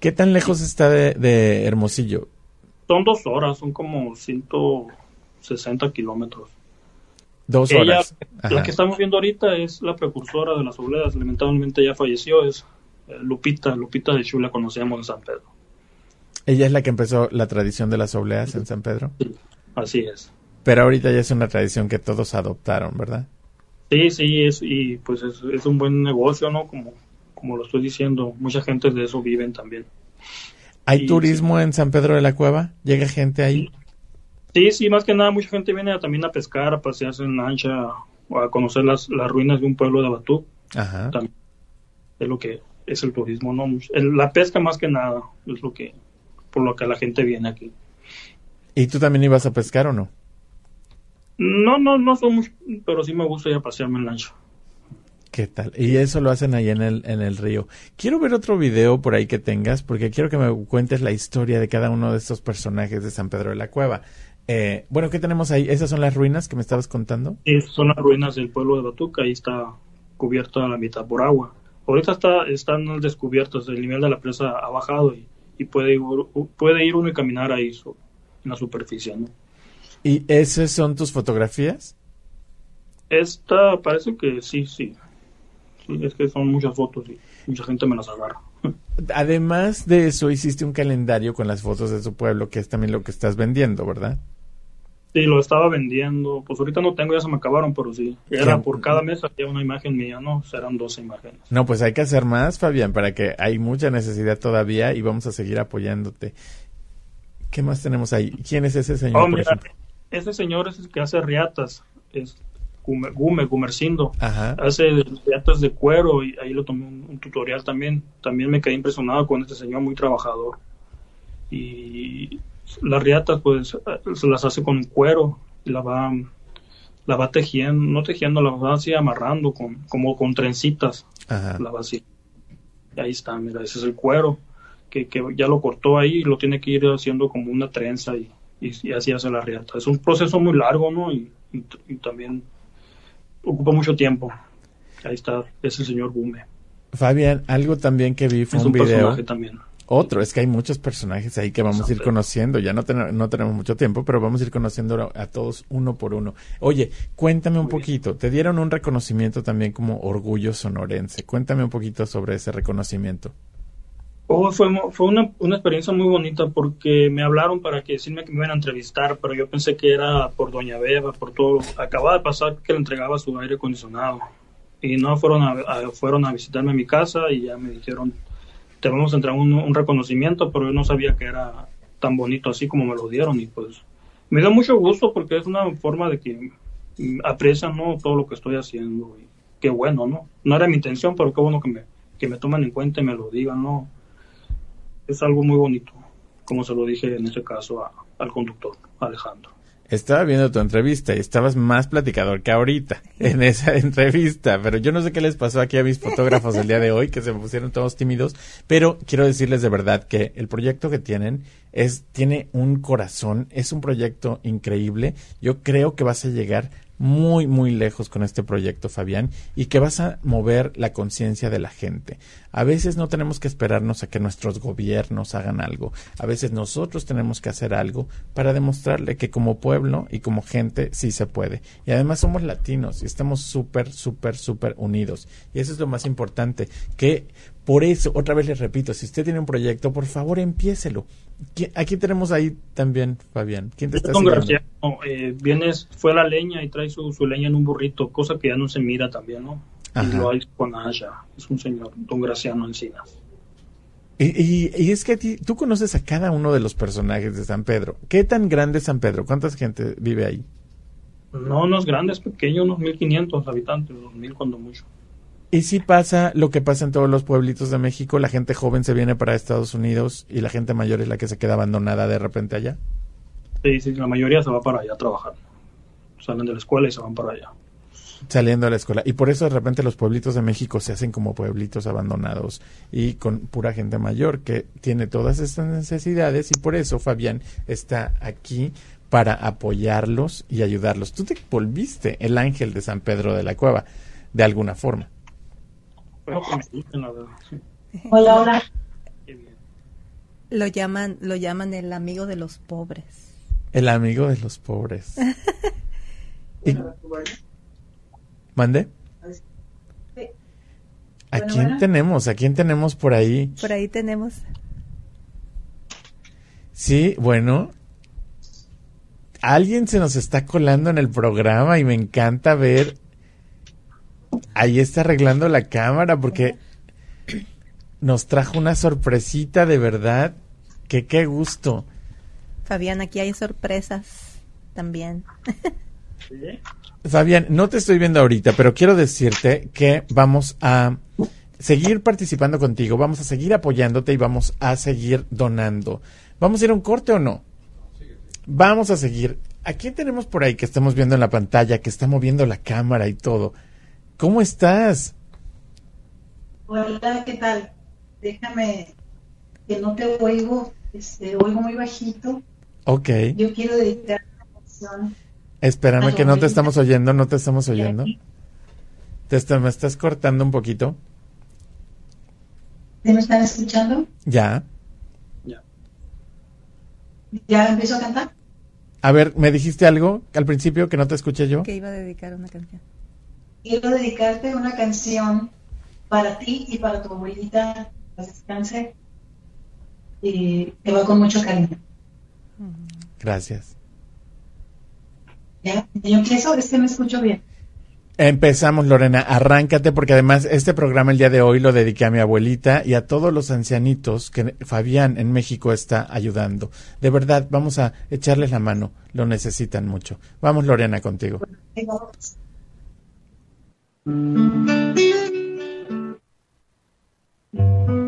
¿Qué tan lejos está de, de Hermosillo? Son dos horas, son como ciento 60 kilómetros. Dos horas. la que estamos viendo ahorita es la precursora de las obleas. Lamentablemente ya falleció, es eh, Lupita, Lupita de Chula, conocíamos en San Pedro. ¿Ella es la que empezó la tradición de las obleas en San Pedro? Sí, así es. Pero ahorita ya es una tradición que todos adoptaron, ¿verdad? Sí, sí, es, y pues es, un buen negocio, ¿no? Como, como lo estoy diciendo, mucha gente de eso viven también. ¿Hay turismo en San Pedro de la Cueva? ¿Llega gente ahí? Sí, sí, más que nada mucha gente viene también a pescar, a pasearse en lancha o a conocer las, las ruinas de un pueblo de Batú. Ajá. es lo que es el turismo, ¿no? la pesca más que nada es lo que, por lo que la gente viene aquí. ¿Y tú también ibas a pescar o no? No, no, no somos, pero sí me gusta ir a pasearme en lancha. ¿Qué tal? Y eso lo hacen ahí en el, en el río. Quiero ver otro video por ahí que tengas, porque quiero que me cuentes la historia de cada uno de estos personajes de San Pedro de la Cueva. Eh, bueno, ¿qué tenemos ahí? ¿Esas son las ruinas que me estabas contando? Sí, son las ruinas del pueblo de Batuca, ahí está cubierto a la mitad por agua. Ahorita está, están descubiertos, el nivel de la presa ha bajado y, y puede, ir, puede ir uno y caminar ahí en la superficie. ¿no? ¿Y esas son tus fotografías? Esta parece que sí, sí es que son muchas fotos y mucha gente me las agarra. Además de eso, hiciste un calendario con las fotos de su pueblo, que es también lo que estás vendiendo, ¿verdad? Sí, lo estaba vendiendo. Pues ahorita no tengo, ya se me acabaron, pero sí. Era por cada mes había una imagen mía, ¿no? Serán 12 imágenes. No, pues hay que hacer más, Fabián, para que hay mucha necesidad todavía y vamos a seguir apoyándote. ¿Qué más tenemos ahí? ¿Quién es ese señor? Oh, mira, ese señor es el que hace riatas. Es, Gume, Gumercindo. Hace riatas de cuero y ahí lo tomé un, tutorial también. También me quedé impresionado con este señor muy trabajador. Y las riatas pues se las hace con cuero y la va la va tejiendo, no tejiendo, la va así amarrando con, como con trencitas. La va así. Y ahí está, mira, ese es el cuero que, que ya lo cortó ahí y lo tiene que ir haciendo como una trenza y, y, así hace la riata. Es un proceso muy largo, ¿no? y, y también ocupa mucho tiempo. Ahí está, es el señor Gume. Fabian, algo también que vi fue un, video. Personaje también. Otro, es que hay muchos personajes ahí que vamos a ir conociendo. Ya no, no tenemos mucho tiempo, pero vamos a ir conociendo a, todos uno por uno. Oye, cuéntame un poquito. Te dieron un reconocimiento también como Orgullo Sonorense. Cuéntame un poquito sobre ese reconocimiento. Oh, fue, fue una, una, experiencia muy bonita porque me hablaron para que decirme que me iban a entrevistar, pero yo pensé que era por Doña Beba, por todo. Acababa de pasar que le entregaba su aire acondicionado y no fueron a, fueron a visitarme a mi casa y ya me dijeron, te vamos a entregar un, reconocimiento, pero yo no sabía que era tan bonito así como me lo dieron y pues me dio mucho gusto porque es una forma de que aprecian ¿no? todo lo que estoy haciendo y qué bueno, ¿no? No era mi intención, pero qué bueno que me, que me tomen en cuenta y me lo digan, ¿no? es algo muy bonito, como se lo dije en ese caso al conductor, Alejandro. Estaba viendo tu entrevista y estabas más platicador que ahorita en esa entrevista, pero yo no sé qué les pasó aquí a mis fotógrafos el día de hoy, que se me pusieron todos tímidos, pero quiero decirles de verdad que el proyecto que tienen es, tiene un corazón, es un proyecto increíble, yo creo que vas a llegar muy, muy lejos con este proyecto, Fabián, y que vas a mover la conciencia de la gente. A veces no tenemos que esperarnos a que nuestros gobiernos hagan algo. A veces nosotros tenemos que hacer algo para demostrarle que como pueblo y como gente sí se puede. Y además somos latinos y estamos súper, súper, súper unidos. Y eso es lo más importante, que por eso, otra vez les repito, si usted tiene un proyecto, por favor, empiécelo. Aquí tenemos ahí también, Fabián. ¿Quién te está eh, vienes, fue la leña y trae su, leña en un burrito, cosa que ya no se mira también, ¿no? Y lo hay con Asha, es un señor, don Graciano Encinas. Y, y, es que tú conoces a cada uno de los personajes de San Pedro. ¿Qué tan grande es San Pedro? ¿Cuánta gente vive ahí? No, no es grande, es pequeño, unos 1500 habitantes, 2000 cuando mucho. Y si pasa lo que pasa en todos los pueblitos de México, la gente joven se viene para Estados Unidos y la gente mayor es la que se queda abandonada de repente allá. Sí, sí, la mayoría se va para allá a trabajar. Salen de la escuela y se van para allá. Saliendo de la escuela. Y por eso de repente los pueblitos de México se hacen como pueblitos abandonados y con pura gente mayor que tiene todas estas necesidades y por eso Fabián está aquí para apoyarlos y ayudarlos. Tú te volviste el ángel de San Pedro de la Cueva, de alguna forma. Hola, hola. Lo llaman, lo llaman el amigo de los pobres. El amigo de los pobres. ¿Mande? ¿A quién tenemos? ¿A quién tenemos por ahí? Por ahí tenemos. Sí, bueno. Alguien se nos está colando en el programa y me encanta ver ahí está arreglando la cámara porque nos trajo una sorpresita de verdad. Que qué gusto. Fabián, aquí hay sorpresas también. Fabián, no te estoy viendo ahorita, pero quiero decirte que vamos a seguir participando contigo, vamos a seguir apoyándote y vamos a seguir donando. ¿Vamos a ir a un corte o no? Vamos a seguir. ¿A quién tenemos por ahí que estamos viendo en la pantalla, que está moviendo la cámara y todo? ¿Cómo estás? Hola, ¿qué tal? Déjame que no te oigo, este, oigo muy bajito. Ok. Yo quiero dedicar una canción. Espérame que no te estamos oyendo, no te estamos oyendo. Te está- me estás cortando un poquito. ¿Sí me están escuchando? Ya. ¿Ya empiezo a cantar? A ver, ¿me dijiste algo al principio que no te escuché yo? Que iba a dedicar una canción. Quiero dedicarte una canción para ti y para tu abuelita, descanse, y que va con mucho cariño. Gracias. ¿Ya? Yo empiezo, es que me escucho bien. Empezamos, Lorena. Arráncate porque además este programa el día de hoy lo dediqué a mi abuelita y a todos los ancianitos que Fabián en México está ayudando. De verdad, vamos a echarles la mano. Lo necesitan mucho. Vamos, Lorena, contigo. Ahí vamos. Esto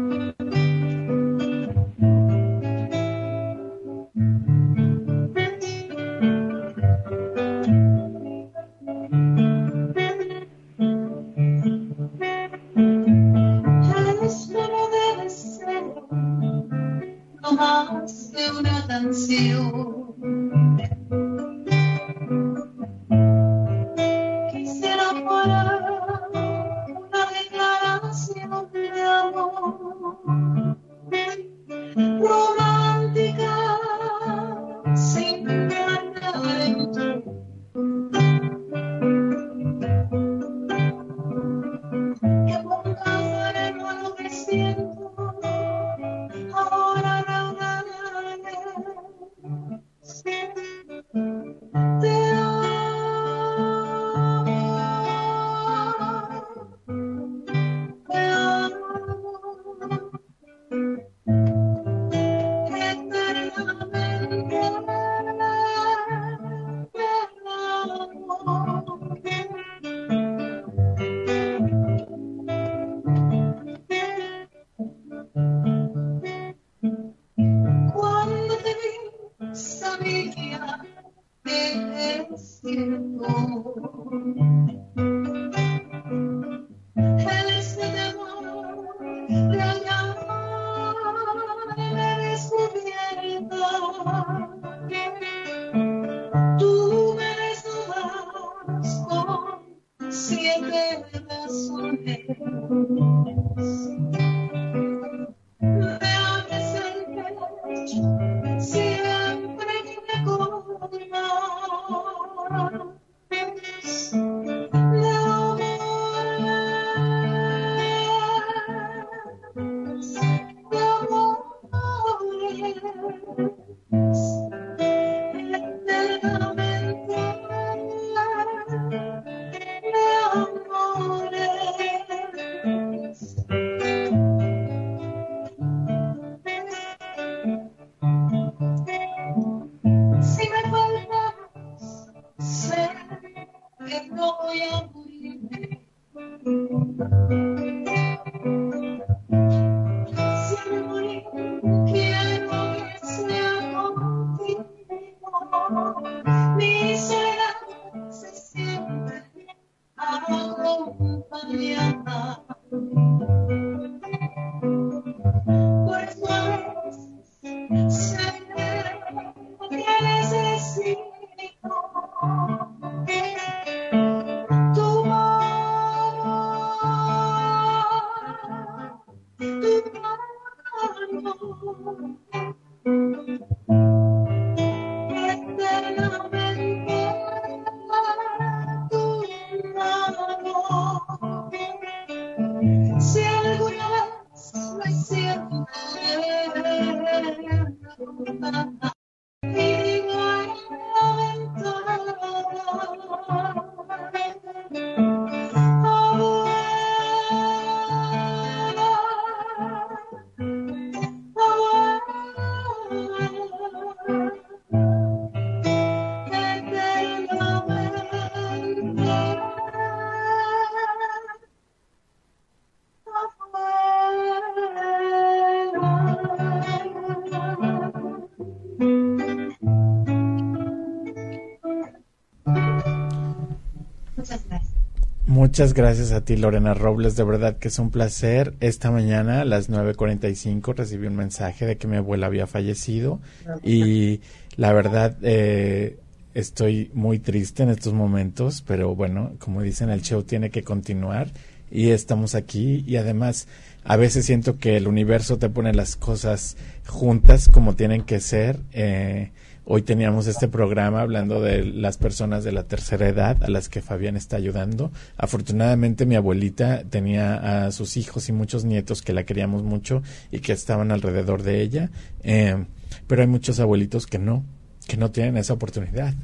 Muchas gracias a ti, Lorena Robles. De verdad que es un placer. Esta mañana a las 9.45 recibí un mensaje de que mi abuela había fallecido y la verdad eh, estoy muy triste en estos momentos, pero bueno, como dicen, el show tiene que continuar y estamos aquí y además a veces siento que el universo te pone las cosas juntas como tienen que ser. Eh, Hoy teníamos este programa hablando de las personas de la tercera edad a las que Fabián está ayudando. Afortunadamente mi abuelita tenía a sus hijos y muchos nietos que la queríamos mucho y que estaban alrededor de ella, eh, pero hay muchos abuelitos que no, que no tienen esa oportunidad.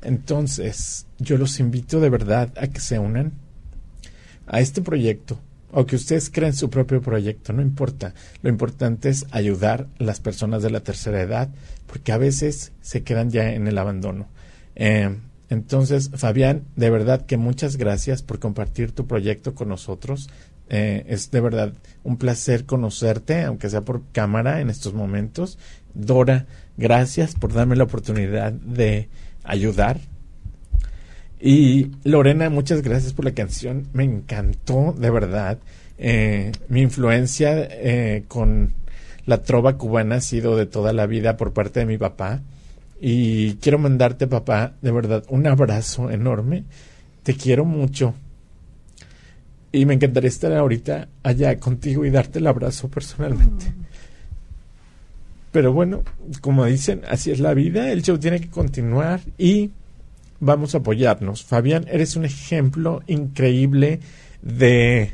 Entonces, yo los invito de verdad a que se unan a este proyecto o que ustedes creen su propio proyecto, no importa. Lo importante es ayudar a las personas de la tercera edad, porque a veces se quedan ya en el abandono. Eh, entonces, Fabián, de verdad que muchas gracias por compartir tu proyecto con nosotros. Eh, es de verdad un placer conocerte, aunque sea por cámara en estos momentos. Dora, gracias por darme la oportunidad de ayudar y Lorena, muchas gracias por la canción. Me encantó, de verdad. Eh, mi influencia eh, con la trova cubana ha sido de toda la vida por parte de mi papá. Y quiero mandarte, papá, de verdad, un abrazo enorme. Te quiero mucho. Y me encantaría estar ahorita allá contigo y darte el abrazo personalmente. Pero bueno, como dicen, así es la vida. El show tiene que continuar y vamos a apoyarnos. Fabián, eres un ejemplo increíble de,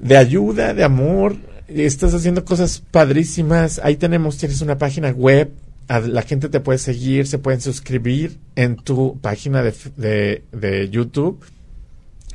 de ayuda, de amor. Estás haciendo cosas padrísimas. Ahí tenemos, tienes una página web. La gente te puede seguir, se pueden suscribir en tu página de, de, de YouTube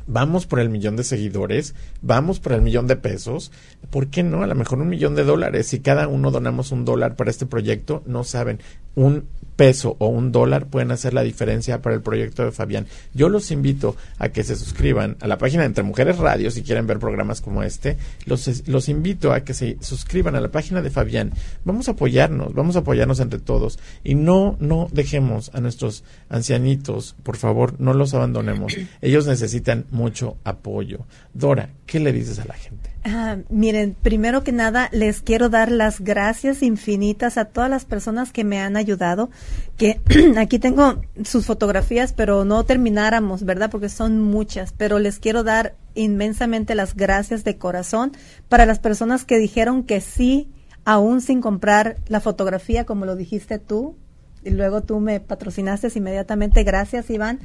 vamos por el millón de seguidores, vamos por el millón de pesos, ¿por qué no? A lo mejor un millón de dólares. Si cada uno donamos un dólar para este proyecto, no saben, un peso o un dólar pueden hacer la diferencia para el proyecto de Fabián. Yo los invito a que se suscriban a la página Entre Mujeres Radio si quieren ver programas como este. Los, los invito a que se suscriban a la página de Fabián. Vamos a apoyarnos, vamos a apoyarnos entre todos y no, no dejemos a nuestros ancianitos, por favor, no los abandonemos. Ellos necesitan mucho apoyo. Dora, ¿qué le dices a la gente? Ah, miren, primero que nada, les quiero dar las gracias infinitas a todas las personas que me han ayudado, que aquí tengo sus fotografías, pero no termináramos, ¿verdad? Porque son muchas, pero les quiero dar inmensamente las gracias de corazón para las personas que dijeron que sí, aún sin comprar la fotografía, como lo dijiste tú, y luego tú me patrocinaste inmediatamente. Gracias, Iván.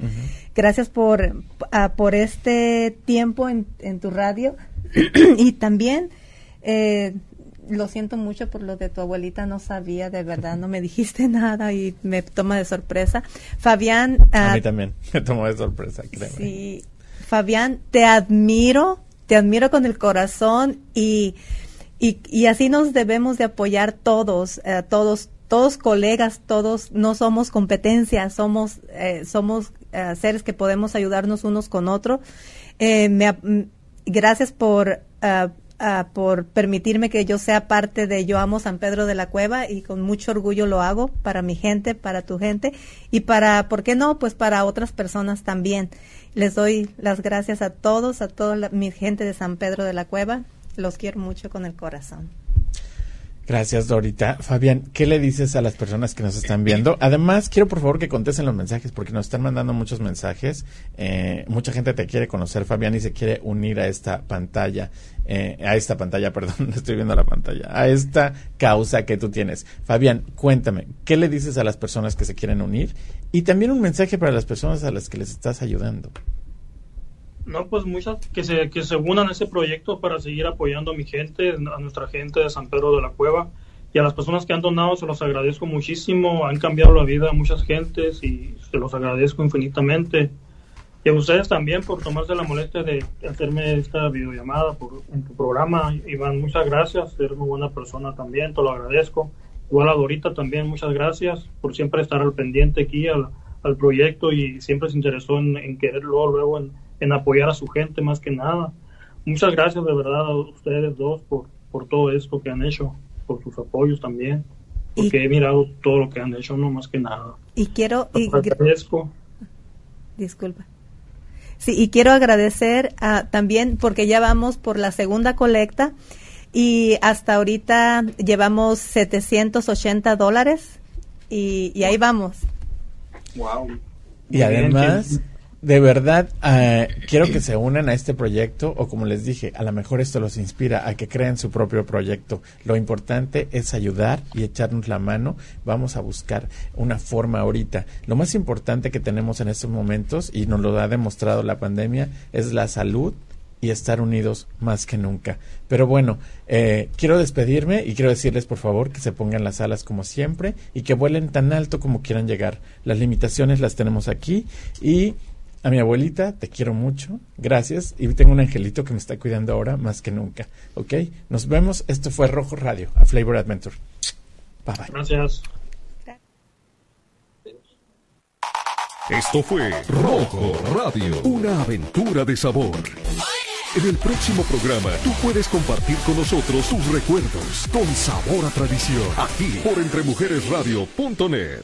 Gracias por, ah, por este tiempo en, en tu radio. y también eh, lo siento mucho por lo de tu abuelita, no sabía, de verdad, no me dijiste nada y me toma de sorpresa. Fabián. a mí ah, también me tomó de sorpresa, créeme. Sí, Fabián, te admiro, te admiro con el corazón y, y, así nos debemos de apoyar todos, eh, todos, todos colegas, todos, no somos competencia, somos, eh, somos seres que podemos ayudarnos unos con otros. me, gracias por, ah, ah, por permitirme que yo sea parte de Yo Amo San Pedro de la Cueva y con mucho orgullo lo hago para mi gente, para tu gente y para, ¿por qué no? Pues para otras personas también. Les doy las gracias a todos, a toda mi gente de San Pedro de la Cueva. Los quiero mucho con el corazón. Gracias, Dorita. Fabián, ¿qué le dices a las personas que nos están viendo? Además, quiero por favor que contesten los mensajes porque nos están mandando muchos mensajes. Eh, mucha gente te quiere conocer, Fabián, y se quiere unir a esta pantalla, eh, a esta pantalla, perdón, no estoy viendo la pantalla, a esta causa que tú tienes. Fabián, cuéntame, ¿qué le dices a las personas que se quieren unir? Y también un mensaje para las personas a las que les estás ayudando. No, pues muchas que se, que se unan a ese proyecto para seguir apoyando a mi gente, a nuestra gente de San Pedro de la Cueva y a las personas que han donado se los agradezco muchísimo, han cambiado la vida a muchas gentes y se los agradezco infinitamente. Y a ustedes también por tomarse la molestia de hacerme esta videollamada por, en tu programa. Iván, muchas gracias, eres muy buena persona también, te lo agradezco. Igual a Dorita también, muchas gracias por siempre estar al pendiente aquí al, al proyecto y siempre se interesó en, en quererlo luego en en apoyar a su gente más que nada. Muchas gracias de verdad a ustedes dos por, por todo esto que han hecho, por sus apoyos también, porque he mirado todo lo que han hecho, no más que nada. Y quiero... Y agradezco. Disculpa. Sí, y quiero agradecer a, también porque ya vamos por la segunda colecta y hasta ahorita llevamos 780 dólares y, y ahí vamos. Wow. Y además, de verdad, eh, quiero que se unan a este proyecto o como les dije, a lo mejor esto los inspira a que creen su propio proyecto. Lo importante es ayudar y echarnos la mano. Vamos a buscar una forma ahorita. Lo más importante que tenemos en estos momentos, y nos lo ha demostrado la pandemia, es la salud y estar unidos más que nunca. Pero bueno, eh, quiero despedirme y quiero decirles por favor que se pongan las alas como siempre y que vuelen tan alto como quieran llegar. Las limitaciones las tenemos aquí y a mi abuelita, te quiero mucho, gracias. Y tengo un angelito que me está cuidando ahora más que nunca. ¿Ok? Nos vemos. Esto fue Rojo Radio, a Flavor Adventure. Bye bye. Gracias. Esto fue Rojo Radio, una aventura de sabor. En el próximo programa, tú puedes compartir con nosotros tus recuerdos con sabor a tradición, aquí por entremujeresradio.net.